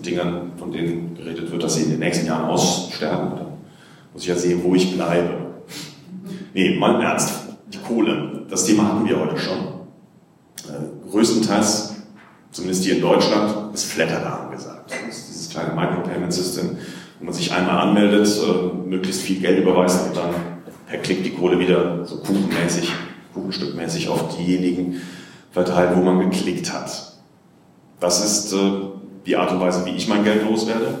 [SPEAKER 3] Dingern, von denen geredet wird, dass sie in den nächsten Jahren aussterben. Da muss ich ja sehen, wo ich bleibe. Nee, mal im Ernst. Die Kohle. Das Thema hatten wir heute schon. Äh, größtenteils, zumindest hier in Deutschland, ist Flatter angesagt. Das ist dieses kleine Micropayment-System, wo man sich einmal anmeldet, äh, möglichst viel Geld überweist und dann per Klick die Kohle wieder so kuchenmäßig, kuchenstückmäßig auf diejenigen verteilt, wo man geklickt hat. Das ist äh, die Art und Weise, wie ich mein Geld loswerde.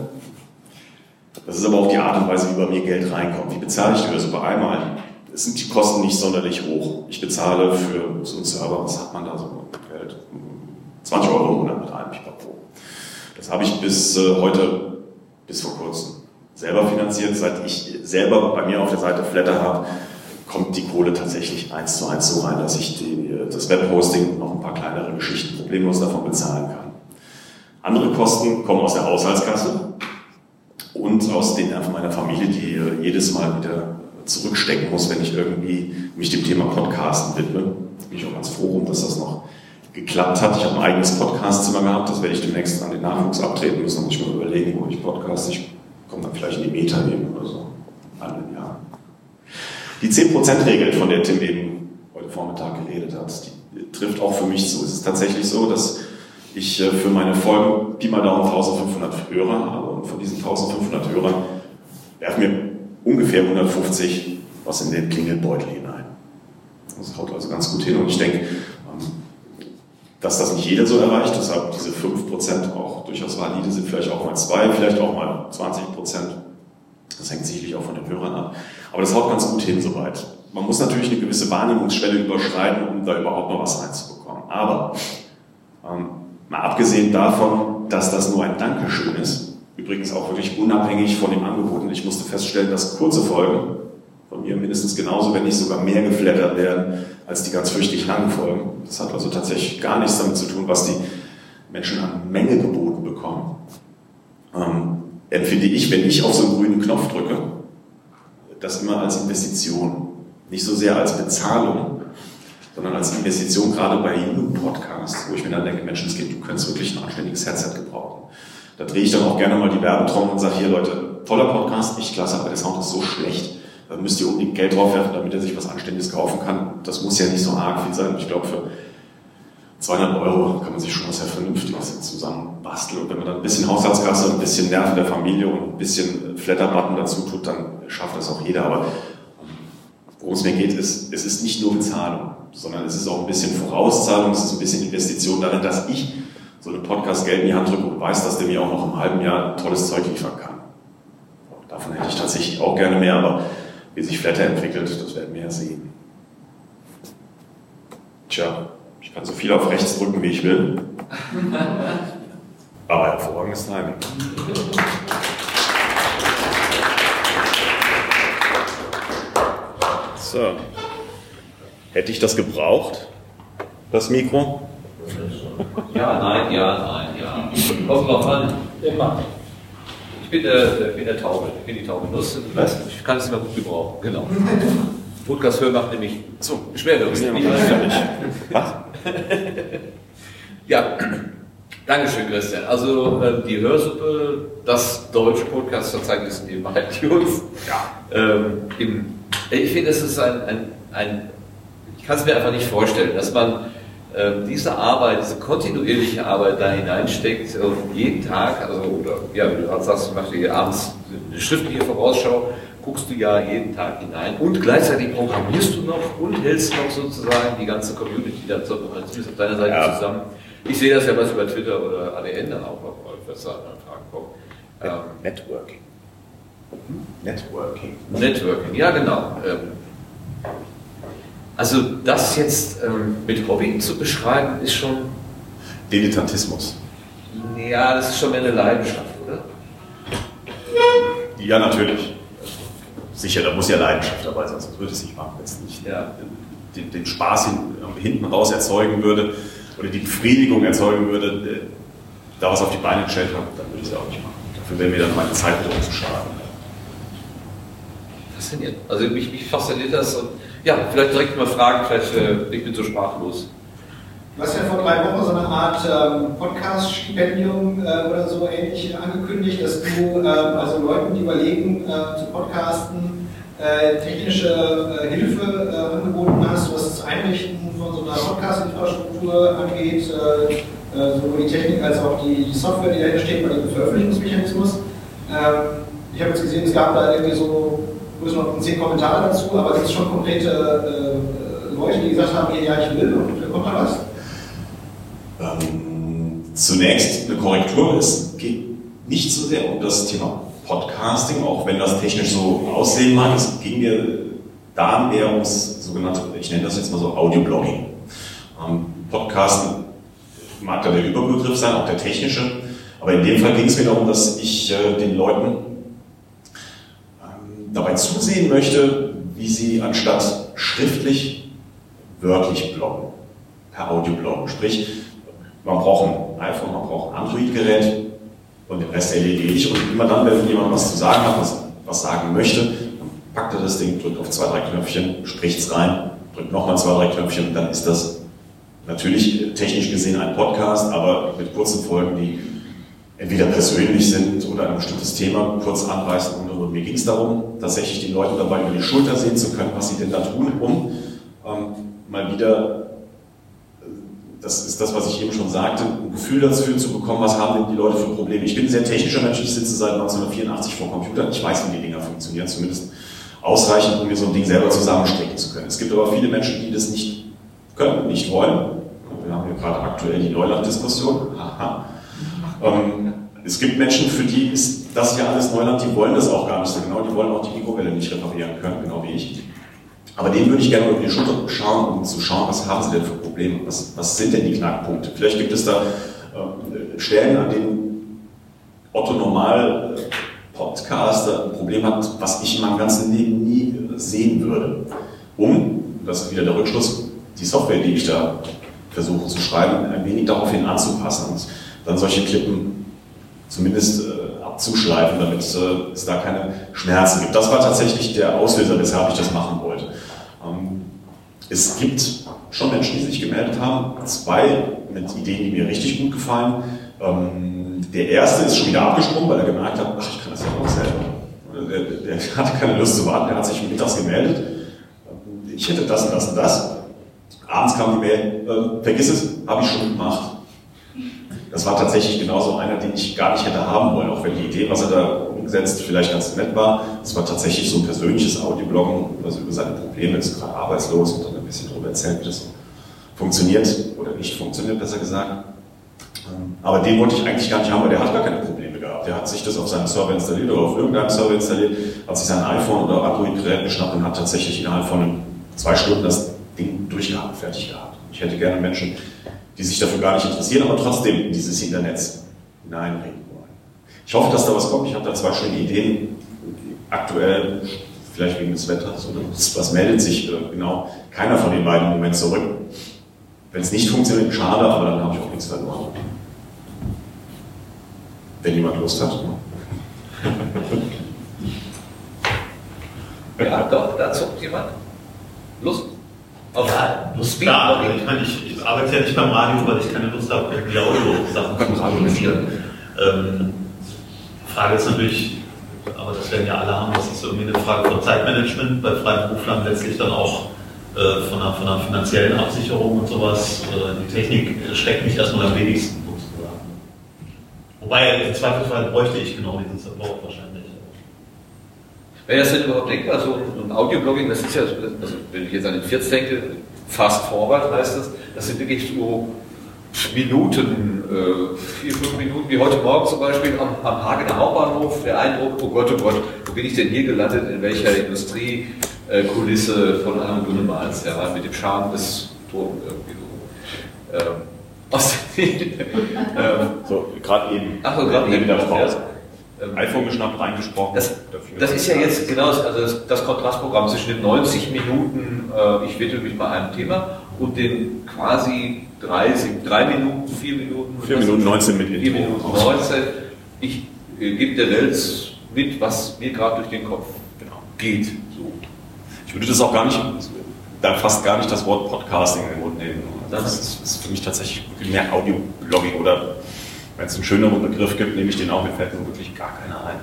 [SPEAKER 3] Das ist aber auch die Art und Weise, wie bei mir Geld reinkommt. Wie bezahle ich die also bei einmal? Es sind die Kosten nicht sonderlich hoch. Ich bezahle für so einen Server, was hat man da so Geld? 20 Euro im Monat mit einem Pipapo. Das habe ich bis äh, heute, bis vor kurzem selber finanziert. Seit ich selber bei mir auf der Seite Flatter habe, kommt die Kohle tatsächlich eins zu eins so rein, dass ich die, das Webhosting und noch ein paar kleinere Geschichten problemlos davon bezahlen kann. Andere Kosten kommen aus der Haushaltskasse und aus den Nerven meiner Familie, die jedes Mal wieder zurückstecken muss, wenn ich irgendwie mich dem Thema Podcasten widme. Da bin ich auch ganz froh, dass das noch geklappt hat. Ich habe ein eigenes Podcastzimmer gehabt, das werde ich demnächst an den Nachwuchs abtreten müssen. Da muss ich mir überlegen, wo ich podcast. Ich komme dann vielleicht in die Meta-Ebene oder so. Im Jahr. Die 10%-Regel, von der Tim eben heute Vormittag geredet hat, die trifft auch für mich zu. Es ist tatsächlich so, dass ich äh, für meine Folgen Pi mal Daumen 1500 Hörer habe und von diesen 1500 Hörern werfen mir ungefähr 150 was in den Klingelbeutel hinein. Das haut also ganz gut hin und ich denke, ähm, dass das nicht jeder so erreicht, deshalb diese 5% auch durchaus valide sind, vielleicht auch mal 2, vielleicht auch mal 20%. Das hängt sicherlich auch von den Hörern ab. Aber das haut ganz gut hin soweit. Man muss natürlich eine gewisse Wahrnehmungsschwelle überschreiten, um da überhaupt noch was reinzubekommen. Aber ähm, mal abgesehen davon, dass das nur ein Dankeschön ist, übrigens auch wirklich unabhängig von dem Angebot, und ich musste feststellen, dass kurze Folgen von mir mindestens genauso, wenn nicht sogar mehr geflattert werden als die ganz fürchterlich langen Folgen. Das hat also tatsächlich gar nichts damit zu tun, was die Menschen an Menge geboten bekommen. Ähm, empfinde ich, wenn ich auf so einen grünen Knopf drücke, das immer als Investition. Nicht so sehr als Bezahlung, sondern als Investition, gerade bei jungen Podcasts, wo ich mir dann denke, Mensch, das Kind, du könntest wirklich ein anständiges Headset gebrauchen. Da drehe ich dann auch gerne mal die Werbetrommel und sage, hier Leute, toller Podcast, ich klasse, aber der Sound ist so schlecht. Da müsst ihr unbedingt Geld draufwerfen, damit er sich was Anständiges kaufen kann. Das muss ja nicht so arg viel sein. Ich glaube, für 200 Euro kann man sich schon was sehr Vernünftiges zusammen basteln. Und wenn man dann ein bisschen Haushaltskasse, ein bisschen Nerven der Familie und ein bisschen Flatterbutton dazu tut, dann schafft das auch jeder. Aber worum es mir geht, ist, es ist nicht nur Bezahlung, sondern es ist auch ein bisschen Vorauszahlung, es ist ein bisschen Investition darin, dass ich so einen Podcast Geld in die Hand drücke und weiß, dass der mir auch noch im halben Jahr tolles Zeug liefern kann. Davon hätte ich tatsächlich auch gerne mehr, aber wie sich Flatter entwickelt, das werden wir ja sehen. Tja, ich kann so viel auf rechts drücken, wie ich will. Aber hervorragendes Timing. So. Hätte ich das gebraucht, das Mikro?
[SPEAKER 1] Ja, nein, ja, nein, ja. Kommt drauf an.
[SPEAKER 4] Immer.
[SPEAKER 1] Ich bin der, bin der Taube, ich bin die Taube Nuss.
[SPEAKER 3] Was?
[SPEAKER 1] Ich kann es immer gut gebrauchen, genau. Podcast hören macht nämlich
[SPEAKER 3] So.
[SPEAKER 1] schwerhörig.
[SPEAKER 3] Ja, nicht. Was?
[SPEAKER 1] Ja, Dankeschön, Christian. Also ähm, die Hörsuppe, das deutsche Podcast-Verzeichnis im iTunes. Ja. Ähm, im, ich finde, es ist ein, ein, ein ich kann es mir einfach nicht vorstellen, dass man ähm, diese Arbeit, diese kontinuierliche Arbeit da hineinsteckt und jeden Tag, also oder ja, wie du gerade sagst, du machst hier abends eine schriftliche Vorausschau, guckst du ja jeden Tag hinein und gleichzeitig programmierst du noch und hältst noch sozusagen die ganze Community dann so, zumindest auf deiner Seite
[SPEAKER 3] Ja.
[SPEAKER 1] zusammen. Ich sehe das ja was über Twitter oder ADN dann auch, was da an Fragen kommt. Ähm,
[SPEAKER 3] Networking. Networking.
[SPEAKER 1] Networking, ja genau. Ähm, also das jetzt ähm, mit Hobby zu beschreiben, ist schon,
[SPEAKER 3] Dilettantismus.
[SPEAKER 1] ja, das ist schon mehr eine Leidenschaft, oder?
[SPEAKER 3] Ja, natürlich. Sicher, da muss ja Leidenschaft dabei sein, sonst würde es nicht machen, wenn es nicht
[SPEAKER 1] Ja.
[SPEAKER 3] den, den Spaß hin, hinten raus erzeugen würde oder die Befriedigung erzeugen würde, äh, da was auf die Beine gestellt habe, dann würde ich es ja auch nicht machen. Dafür wäre mir dann meine Zeit wiederum zu schade.
[SPEAKER 1] Faszinierend. Also mich, mich fasziniert das und ja, vielleicht direkt mal fragen, vielleicht äh, ich bin so sprachlos.
[SPEAKER 5] Du hast ja vor drei Wochen so eine Art ähm, Podcast-Stipendium äh, oder so ähnlich angekündigt, dass du ähm, also Leuten, die überlegen, äh, zu podcasten, äh, technische äh, Hilfe äh, angeboten hast, was das Einrichten von so einer Podcast-Infrastruktur angeht, äh, sowohl die Technik als auch die, die Software, die dahinter steht, bei dem Veröffentlichungsmechanismus. Ähm, ich habe jetzt gesehen, es gab da irgendwie so größenordnung zehn Kommentare dazu, aber es schon konkrete äh, Leute, die gesagt haben, ja, ich will und kommt da was?
[SPEAKER 3] Ähm, zunächst eine Korrektur. Es geht nicht so sehr um das Thema Podcasting, auch wenn das technisch so aussehen mag. Es ging mir da eher ums sogenannte, ich nenne das jetzt mal so Audioblogging. Ähm, Podcasten mag da der Überbegriff sein, auch der technische. Aber in dem Fall ging es mir darum, dass ich äh, den Leuten dabei zusehen möchte, wie sie anstatt schriftlich wörtlich bloggen, per Audiobloggen. Sprich, man braucht ein iPhone, man braucht ein Android-Gerät und den Rest erledige ich. Und immer dann, wenn jemand was zu sagen hat, was, was sagen möchte, dann packt er das Ding, drückt auf zwei, drei Knöpfchen, spricht es rein, drückt nochmal zwei, drei Knöpfchen dann ist das natürlich äh, technisch gesehen ein Podcast, aber mit kurzen Folgen, die entweder persönlich sind oder ein bestimmtes Thema kurz anreißen. Und, und mir ging es darum, tatsächlich die Leute dabei über die Schulter sehen zu können, was sie denn da tun, um ähm, mal wieder das ist das, was ich eben schon sagte, ein Gefühl dafür zu bekommen, was haben denn die Leute für Probleme. Ich bin ein sehr technischer Mensch, ich sitze seit 1984 vor Computern, ich weiß, wie die Dinger funktionieren, zumindest ausreichend, um mir so ein Ding selber zusammenstecken zu können. Es gibt aber viele Menschen, die das nicht können, nicht wollen. Wir haben hier gerade aktuell die Neuland-Diskussion. Haha. Ähm, es gibt Menschen, für die ist das ja alles Neuland, die wollen das auch gar nicht so genau, die wollen auch die Mikrowelle nicht reparieren können, genau wie ich. Aber denen würde ich gerne über die Schulter schauen, um zu schauen, was haben sie denn für Probleme, was, was sind denn die Knackpunkte. Vielleicht gibt es da äh, Stellen, an denen Otto Normal äh, Podcaster ein Problem hat, was ich in meinem ganzen Leben nie äh, sehen würde, um, das ist wieder der Rückschluss, die Software, die ich da versuche zu schreiben, ein wenig daraufhin anzupassen und dann solche Klippen zumindest äh, abzuschleifen, damit äh, es da keine Schmerzen gibt. Das war tatsächlich der Auslöser, weshalb ich das machen wollte. Ähm, es gibt schon Menschen, die sich gemeldet haben, zwei mit Ideen, die mir richtig gut gefallen. Ähm, der erste ist schon wieder abgesprungen, weil er gemerkt hat, ach, ich kann das ja auch selber. Der, der, hatte keine Lust zu warten, der hat sich mittags gemeldet. Ich hätte das und das und das. Abends kam die Mail, äh, vergiss es, habe ich schon gemacht. Das war tatsächlich genauso einer, den ich gar nicht hätte haben wollen, auch wenn die Idee, was er da umgesetzt, vielleicht ganz nett war. Es war tatsächlich so ein persönliches Audiobloggen, also über seine Probleme, ist gerade arbeitslos und dann ein bisschen darüber erzählt, wie das funktioniert oder nicht funktioniert, besser gesagt. Ähm, aber den wollte ich eigentlich gar nicht haben, weil der hat gar keine Probleme gehabt. Der hat sich das auf seinem Server installiert oder auf irgendeinem Server installiert, hat sich sein iPhone oder Android-Gerät geschnappt und hat tatsächlich innerhalb von zwei Stunden das Ding durchgehabt, fertig gehabt. Ich hätte gerne Menschen, die sich dafür gar nicht interessieren, aber trotzdem in dieses Internet hineinreden wollen. Ich hoffe, dass da was kommt. Ich habe da zwei schöne Ideen. Aktuell, vielleicht wegen des Wetters oder was meldet sich äh, genau keiner von den beiden im Moment zurück. Wenn es nicht funktioniert, schade, aber dann habe ich auch nichts verloren. Wenn jemand Lust hat.
[SPEAKER 1] Ja, doch, dazu jemand? Lust?
[SPEAKER 2] Auf ja, Lust da. Ich meine, ich, ich, arbeite ja nicht beim Radio, weil ich keine Lust habe, die Audio-Sachen zu produzieren. Ähm, die Frage ist natürlich, aber das werden ja alle haben, das ist irgendwie eine Frage von Zeitmanagement bei Freiberuflern letztlich dann auch äh, von, einer, von, einer, finanziellen Absicherung und sowas. Äh, die Technik steckt mich erstmal am wenigsten sozusagen. Wobei im Zweifelsfall bräuchte ich genau diesen Support wahrscheinlich.
[SPEAKER 1] Wäre das denn überhaupt denkbar, so ein Audioblogging, das ist ja, also wenn ich jetzt an den Firz denke, fast forward heißt das, das sind wirklich so Minuten, äh, vier, fünf Minuten, wie heute Morgen zum Beispiel am, am Hagener Hauptbahnhof, der Eindruck, oh Gott, oh Gott, wo bin ich denn hier gelandet, in welcher Industriekulisse von einem Gunnemals, ja, mit dem Charme des Toten irgendwie so. Ähm, aus
[SPEAKER 3] ähm, so, gerade eben.
[SPEAKER 1] Ach so, gerade eben.
[SPEAKER 3] Das ähm, iPhone geschnappt, reingesprochen.
[SPEAKER 1] Das, das ist ja jetzt genau also das, das Kontrastprogramm zwischen den 90 Minuten, äh, ich widme mich mal einem Thema, und den quasi 30, 3 Minuten, 4 Minuten.
[SPEAKER 3] 4 Minuten 19 mit
[SPEAKER 1] 4 Minuten 19. Ich äh, gebe der Welt mit, was mir gerade durch den Kopf genau. geht. So.
[SPEAKER 3] Ich würde das auch gar nicht, da fast gar nicht das Wort Podcasting in den Mund nehmen. Das ist, ist für mich tatsächlich mehr Audio-Blogging oder wenn es einen schöneren Begriff gibt, nehme ich den auch, mir fällt nur wirklich gar keiner ein.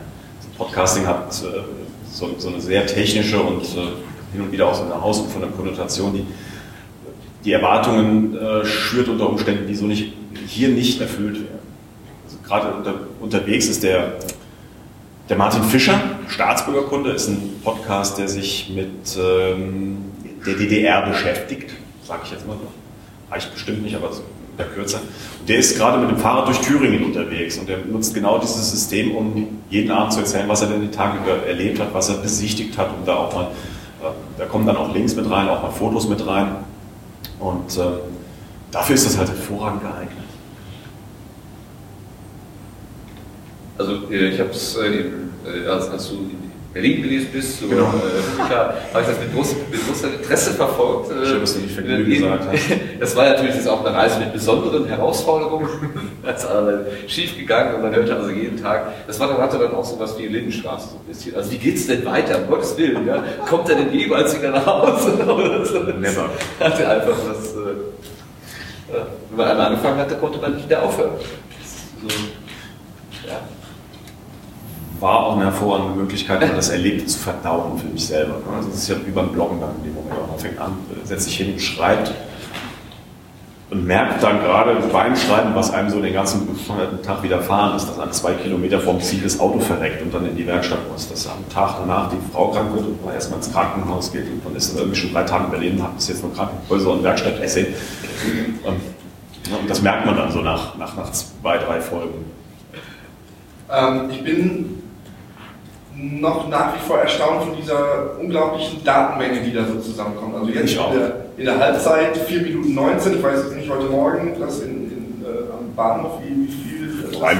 [SPEAKER 3] Podcasting hat äh, so, so, eine sehr technische und äh, hin und wieder auch so eine ausufernde Konnotation, die die Erwartungen äh, schürt unter Umständen, die so nicht, hier nicht erfüllt werden. Also gerade unter, unterwegs ist der, der Martin Fischer, Staatsbürgerkunde, ist ein Podcast, der sich mit ähm, der DDR beschäftigt, sage ich jetzt mal. Reicht bestimmt nicht, aber so der Kürze. Und der ist gerade mit dem Fahrrad durch Thüringen unterwegs und der nutzt genau dieses System, um jeden Abend zu erzählen, was er denn die Tage über erlebt hat, was er besichtigt hat und da auch mal, äh, da kommen dann auch Links mit rein, auch mal Fotos mit rein. Und äh, dafür ist das halt hervorragend geeignet.
[SPEAKER 1] Also äh, ich habe es, äh, äh, als, als du Berlin gewesen bist, so, genau. äh, habe ich das mit, groß, mit großem Interesse verfolgt.
[SPEAKER 3] Äh, Schön, dass du nicht Vergnügen gesagt hast.
[SPEAKER 1] Das war natürlich jetzt auch eine Reise mit besonderen Herausforderungen. das ist also schief gegangen und man hörte also jeden Tag. Das war dann, hatte dann auch so was wie Lindenstraße so ein bisschen. Also wie geht's denn weiter, um Gottes Willen? Ja? Kommt er denn jeweils wieder nach Hause?
[SPEAKER 3] Never.
[SPEAKER 1] Hatte einfach das, äh, wenn man einmal angefangen hatte, konnte man nicht wieder aufhören. So,
[SPEAKER 3] ja war auch eine hervorragende Möglichkeit, das Erlebte zu verdauen für mich selber. Also das ist ja wie beim Bloggen dann in dem Moment. Man fängt an, setzt sich hin, schreibt und merkt dann gerade beim Schreiben, was einem so den ganzen Tag widerfahren ist, dass an zwei Kilometer vom Ziel das Auto verreckt und dann in die Werkstatt muss. Dass am Tag danach die Frau krank wird und man erstmal ins Krankenhaus geht und dann ist dann irgendwie schon drei Tage und hat bis jetzt nur Krankenhäuser und Werkstatt Essay. Und das merkt man dann so nach, nach, nach zwei, drei Folgen.
[SPEAKER 6] Ähm, ich bin noch nach wie vor erstaunt von dieser unglaublichen Datenmenge, die da so zusammenkommt. Also jetzt in der, in der, Halbzeit 4 Minuten 19, ich weiß jetzt nicht heute Morgen, das in, in, äh, am Bahnhof, wie, wie viel.
[SPEAKER 3] Drei.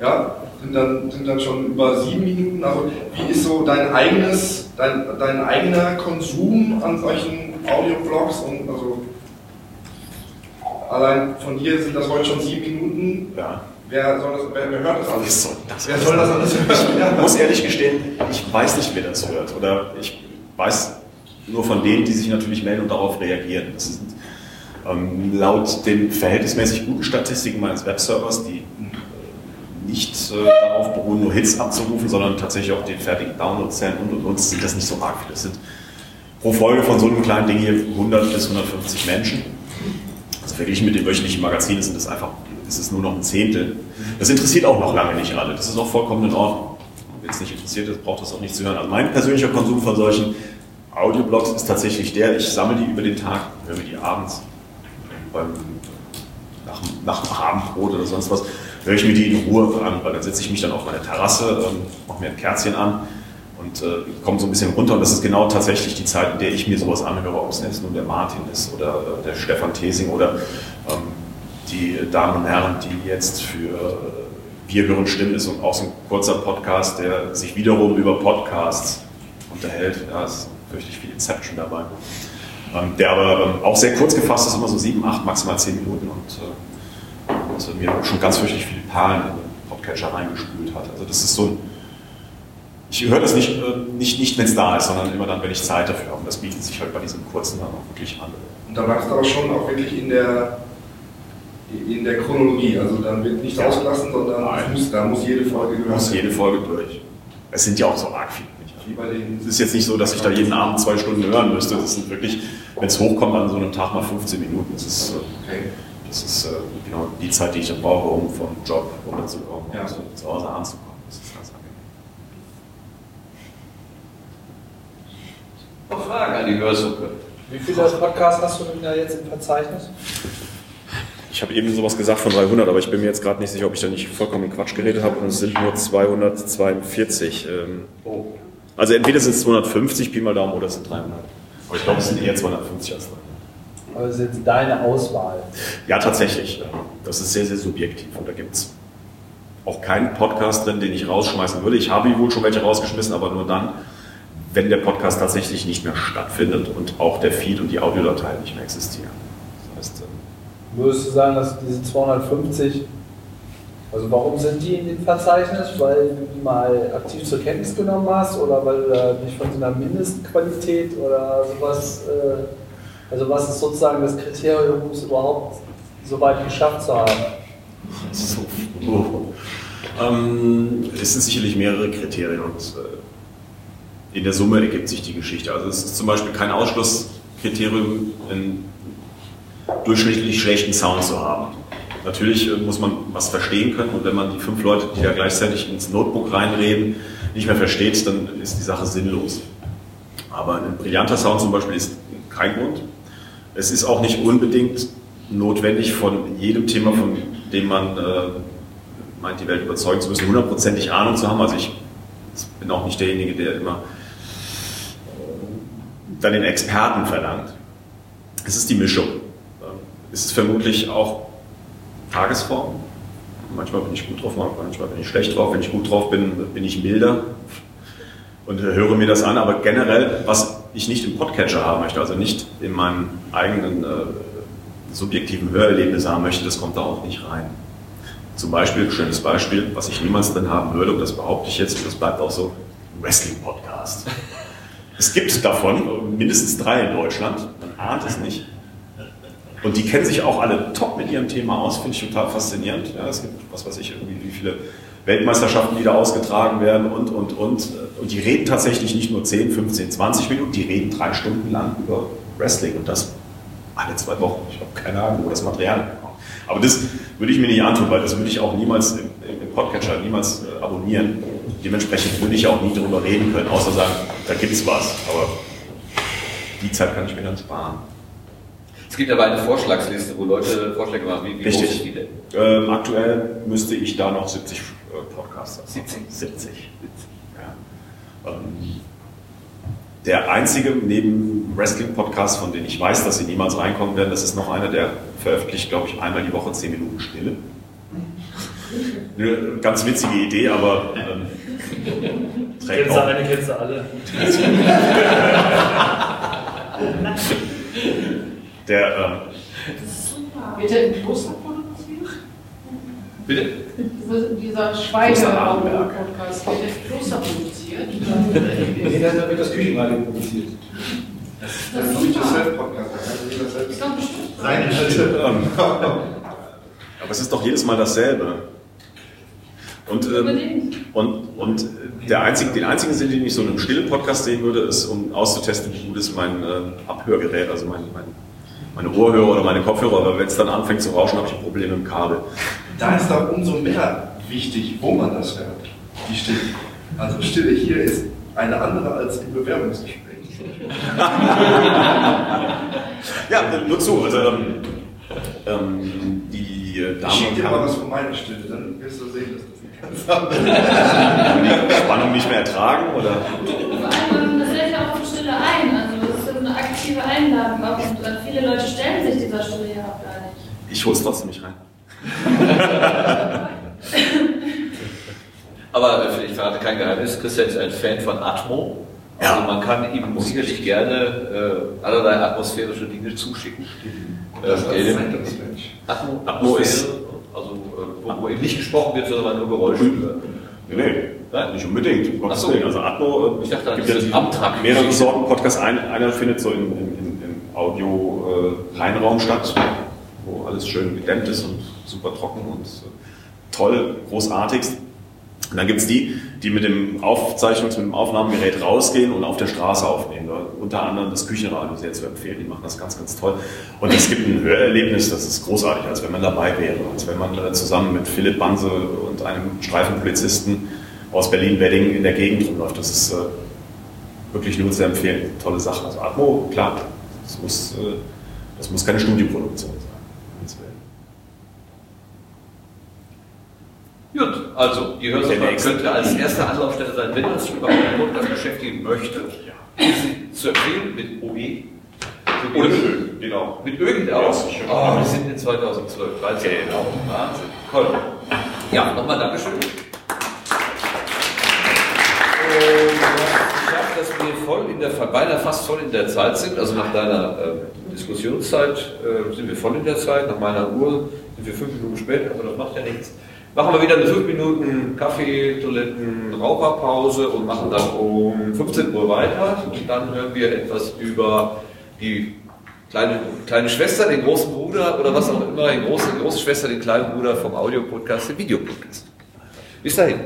[SPEAKER 6] Ja, sind dann, sind dann schon über sieben Minuten. Also wie ist so dein eigenes, dein, dein eigener Konsum an solchen Audioblogs und also allein von dir sind das heute schon sieben Minuten.
[SPEAKER 3] Ja.
[SPEAKER 6] Wer, soll das, wer, wer hört das alles?
[SPEAKER 3] Soll das
[SPEAKER 6] wer soll das alles hören?
[SPEAKER 3] Ich muss ehrlich gestehen, ich weiß nicht, wer das hört. Oder ich weiß nur von denen, die sich natürlich melden und darauf reagieren. Das sind ähm, laut den verhältnismäßig guten Statistiken meines Webservers, die nicht äh, darauf beruhen, nur Hits abzurufen, sondern tatsächlich auch die fertigen Downloadzellen und und und, sind das nicht so arg viele. Das sind pro Folge von so einem kleinen Ding hier 100 bis 150 Menschen. Also verglichen mit den wöchentlichen Magazinen sind das einfach, ist es nur noch ein Zehntel. Das interessiert auch noch lange nicht alle. Das ist auch vollkommen in Ordnung. Wenn es nicht interessiert ist, braucht das auch nicht zu hören. Also mein persönlicher Konsum von solchen Audioblogs ist tatsächlich der, ich sammle die über den Tag, höre mir die abends beim, nach, nach dem Abendbrot oder sonst was, höre ich mir die in Ruhe an, weil dann setze ich mich dann auf meine Terrasse, ähm, mache mir ein Kerzchen an und äh, komme so ein bisschen runter. Und das ist genau tatsächlich die Zeit, in der ich mir sowas anhöre, ob es jetzt nun der Martin ist oder äh, der Stefan Thesing oder ähm, die Damen und Herren, die jetzt für äh, Wir hören Stimmen ist und auch so ein kurzer Podcast, der sich wiederum über Podcasts unterhält. Es ist fürchterlich viel Inception dabei. Ähm, der aber ähm, auch sehr kurz gefasst ist, immer so sieben, acht, maximal zehn Minuten und, äh, und äh, mir schon ganz fürchterlich viele Perlen in den Podcatcher reingespült hat. Also das ist so ein, ich höre das nicht, äh, nicht, nicht wenn es da ist, sondern immer dann, wenn ich Zeit dafür habe. Und das bietet sich halt bei diesem kurzen dann auch wirklich an.
[SPEAKER 6] Und da bleibst du aber schon auch wirklich in der, in der Chronologie. Also dann wird nicht
[SPEAKER 3] Ja.
[SPEAKER 6] ausgelassen, sondern muss, da muss jede Folge gehört
[SPEAKER 3] muss jede Folge durch. Es sind ja auch so arg viele. Es ist jetzt nicht so, dass ich da jeden Abend zwei Stunden hören müsste. Das sind wirklich, wenn es hochkommt, an so einem Tag mal 15 Minuten. Das ist, äh,
[SPEAKER 6] Okay.
[SPEAKER 3] das ist äh, genau die Zeit, die ich dann brauche, um vom Job runterzukommen,
[SPEAKER 6] Ja.
[SPEAKER 3] um zu, zu Hause anzukommen. Das ist ganz angenehm.
[SPEAKER 1] Noch Fragen an die Hörsuppe.
[SPEAKER 4] Wie viele Podcasts hast du denn da jetzt im Verzeichnis?
[SPEAKER 3] Ich habe eben sowas gesagt von 300, aber ich bin mir jetzt gerade nicht sicher, ob ich da nicht vollkommen Quatsch geredet habe. Und es sind nur 242. Ähm, also entweder sind es 250 Pi mal Daumen oder es sind 300. Aber ich glaube, es sind eher 250 als 300.
[SPEAKER 4] Aber das ist jetzt deine Auswahl.
[SPEAKER 3] Ja, tatsächlich. Das ist sehr, sehr subjektiv. Und da gibt es auch keinen Podcast drin, den ich rausschmeißen würde. Ich habe wohl schon welche rausgeschmissen, aber nur dann, wenn der Podcast tatsächlich nicht mehr stattfindet und auch der Feed und die Audiodateien nicht mehr existieren. Das heißt, ähm,
[SPEAKER 4] Würdest du sagen, dass diese 250, also warum sind die in dem Verzeichnis? Weil du die mal aktiv zur Kenntnis genommen hast oder weil du da nicht von so einer Mindestqualität oder sowas, äh, also was ist sozusagen das Kriterium, um es überhaupt so weit geschafft zu haben?
[SPEAKER 3] So. Oh. Ähm, es sind sicherlich mehrere Kriterien und äh, in der Summe ergibt sich die Geschichte. Also es ist zum Beispiel kein Ausschlusskriterium, einen durchschnittlich schlechten Sound zu haben. Natürlich äh, muss man was verstehen können und wenn man die fünf Leute, die da gleichzeitig ins Notebook reinreden, nicht mehr versteht, dann ist die Sache sinnlos. Aber ein brillanter Sound zum Beispiel ist kein Grund. Es ist auch nicht unbedingt notwendig, von jedem Thema, von dem man äh, meint, die Welt überzeugen zu müssen, hundertprozentig Ahnung zu haben. Also ich bin auch nicht derjenige, der immer äh, dann den Experten verlangt. Es ist die Mischung. Ähm, Es ist vermutlich auch Tagesform. Manchmal bin ich gut drauf, manchmal bin ich schlecht drauf. Wenn ich gut drauf bin, bin ich milder und höre mir das an. Aber generell, was ich nicht im Podcatcher haben möchte, also nicht in meinem eigenen äh, subjektiven Hörerlebnis haben möchte, das kommt da auch nicht rein. Zum Beispiel, schönes Beispiel, was ich niemals drin haben würde, und das behaupte ich jetzt, und das bleibt auch so, Wrestling-Podcast. Es gibt davon mindestens drei in Deutschland, man ahnt es nicht. Und die kennen sich auch alle top mit ihrem Thema aus, finde ich total faszinierend. Ja, es gibt, was weiß ich, irgendwie wie viele Weltmeisterschaften, die da ausgetragen werden und, und, und. Und die reden tatsächlich nicht nur 10, 15, 20 Minuten, die reden drei Stunden lang über Wrestling und das alle zwei Wochen. Ich habe keine Ahnung, wo das Material herkommt. Aber das würde ich mir nicht antun, weil das würde ich auch niemals im, im Podcatcher niemals äh, abonnieren. Dementsprechend würde ich auch nie darüber reden können, außer sagen, da gibt's was. Aber die Zeit kann ich mir dann sparen.
[SPEAKER 1] Es gibt aber eine Vorschlagsliste, wo Leute Vorschläge machen. Wie, wie
[SPEAKER 3] Richtig.
[SPEAKER 1] groß ist die denn?
[SPEAKER 3] Ähm, aktuell müsste ich da noch 70 äh, Podcasts haben.
[SPEAKER 1] 70?
[SPEAKER 3] 70. Ja. Ähm, der einzige neben Wrestling-Podcast, von denen ich weiß, dass sie niemals reinkommen werden, das ist noch einer, der veröffentlicht, glaube ich, einmal die Woche 10 Minuten Stille. Eine ganz witzige Idee, aber ähm,
[SPEAKER 4] trägt kennst auch. Eine kennst du alle.
[SPEAKER 3] Der, ähm,
[SPEAKER 7] Wird er im Kloster produziert?
[SPEAKER 1] Bitte?
[SPEAKER 7] Dieser Schweige-Podcast wird im Kloster produziert?
[SPEAKER 5] Nee, da wird das Küchenradio produziert.
[SPEAKER 6] Das ist das ist Self-Podcast.
[SPEAKER 3] Seine ähm, Aber es ist doch jedes Mal dasselbe. Und, ähm, und, und der einzige, den einzigen Sinn, den ich so in einem stillen Podcast sehen würde, ist, um auszutesten, wie gut ist mein äh, Abhörgerät, also mein, mein, meine Ohrhörer oder meine Kopfhörer. Aber wenn es dann anfängt zu rauschen, habe ich Probleme im Kabel.
[SPEAKER 6] Da ist doch umso mehr wichtig, wo man das hört, die Stille. Also Stille hier ist eine andere als im Bewerbungsgespräch.
[SPEAKER 3] ja, nur zu. Also, ähm, ähm, die
[SPEAKER 6] Damen ich schicke dir mal was von meiner Stille, dann wirst du sehen, dass das
[SPEAKER 3] die Spannung nicht mehr ertragen? Oder?
[SPEAKER 8] Vor allem, das lädt ja auch auf Stille ein. Ist aktive Einladung auch. Und äh, viele Leute stellen sich dieser ja auch gar nicht.
[SPEAKER 3] Ich hol's trotzdem nicht rein.
[SPEAKER 1] Aber ich verrate kein Geheimnis, Christian ist ein Fan von Atmo. Also ja. man kann ihm sicherlich gerne äh, allerlei atmosphärische Dinge zuschicken.
[SPEAKER 6] Das äh,
[SPEAKER 1] Atmo, Atmo ist also äh, wo, wo, eben nicht gesprochen wird, sondern nur Geräusche
[SPEAKER 3] hören. Nee, nee, Nein? nicht unbedingt.
[SPEAKER 1] Ach so. Also Atmo,
[SPEAKER 3] äh, ich dachte, gibt ja Amtrak. mehrere Sorten Podcasts. Ein, einer findet so im, im, im Audio-Reinraum äh, statt, wo alles schön gedämmt ist und super trocken und äh, toll, großartigst. Und dann gibt es die, die mit dem Aufzeichnungs-, mit dem Aufnahmegerät rausgehen und auf der Straße aufnehmen. Unter anderem das Küchenradio sehr zu empfehlen. Die machen das ganz, ganz toll. Und es gibt ein Hörerlebnis, das ist großartig, als wenn man dabei wäre. Als wenn man zusammen mit Philipp Banse und einem Streifenpolizisten aus Berlin-Wedding in der Gegend rumläuft. Das ist äh, wirklich nur zu empfehlen. Tolle Sache. Also Atmo, klar, das muss, äh, das muss keine Studioproduktion sein.
[SPEAKER 1] Gut, also die Hörsache könnte als erste Anlaufstelle sein, wenn man sich überhaupt mit Podcast beschäftigen möchte, sie zu empfehlen mit OE.
[SPEAKER 3] Oder mit Ö, genau.
[SPEAKER 1] Mit Ö geht auch. Oh, wir sind in 2012, 13. Genau. Wahnsinn. Toll. Ja, nochmal Dankeschön. Und geschafft, dass wir voll in der, beinahe fast voll in der Zeit sind. Also nach deiner äh, Diskussionszeit äh, sind wir voll in der Zeit. Nach meiner Uhr sind wir fünf Minuten spät, aber das macht ja nichts. Machen wir wieder eine 5 Minuten Kaffee, Toiletten, Raucherpause und machen dann um 15 Uhr weiter. Und dann hören wir etwas über die kleine, kleine Schwester, den großen Bruder oder was auch immer, die große, die große Schwester, den kleinen Bruder vom Audiopodcast, den Videopodcast. Bis dahin.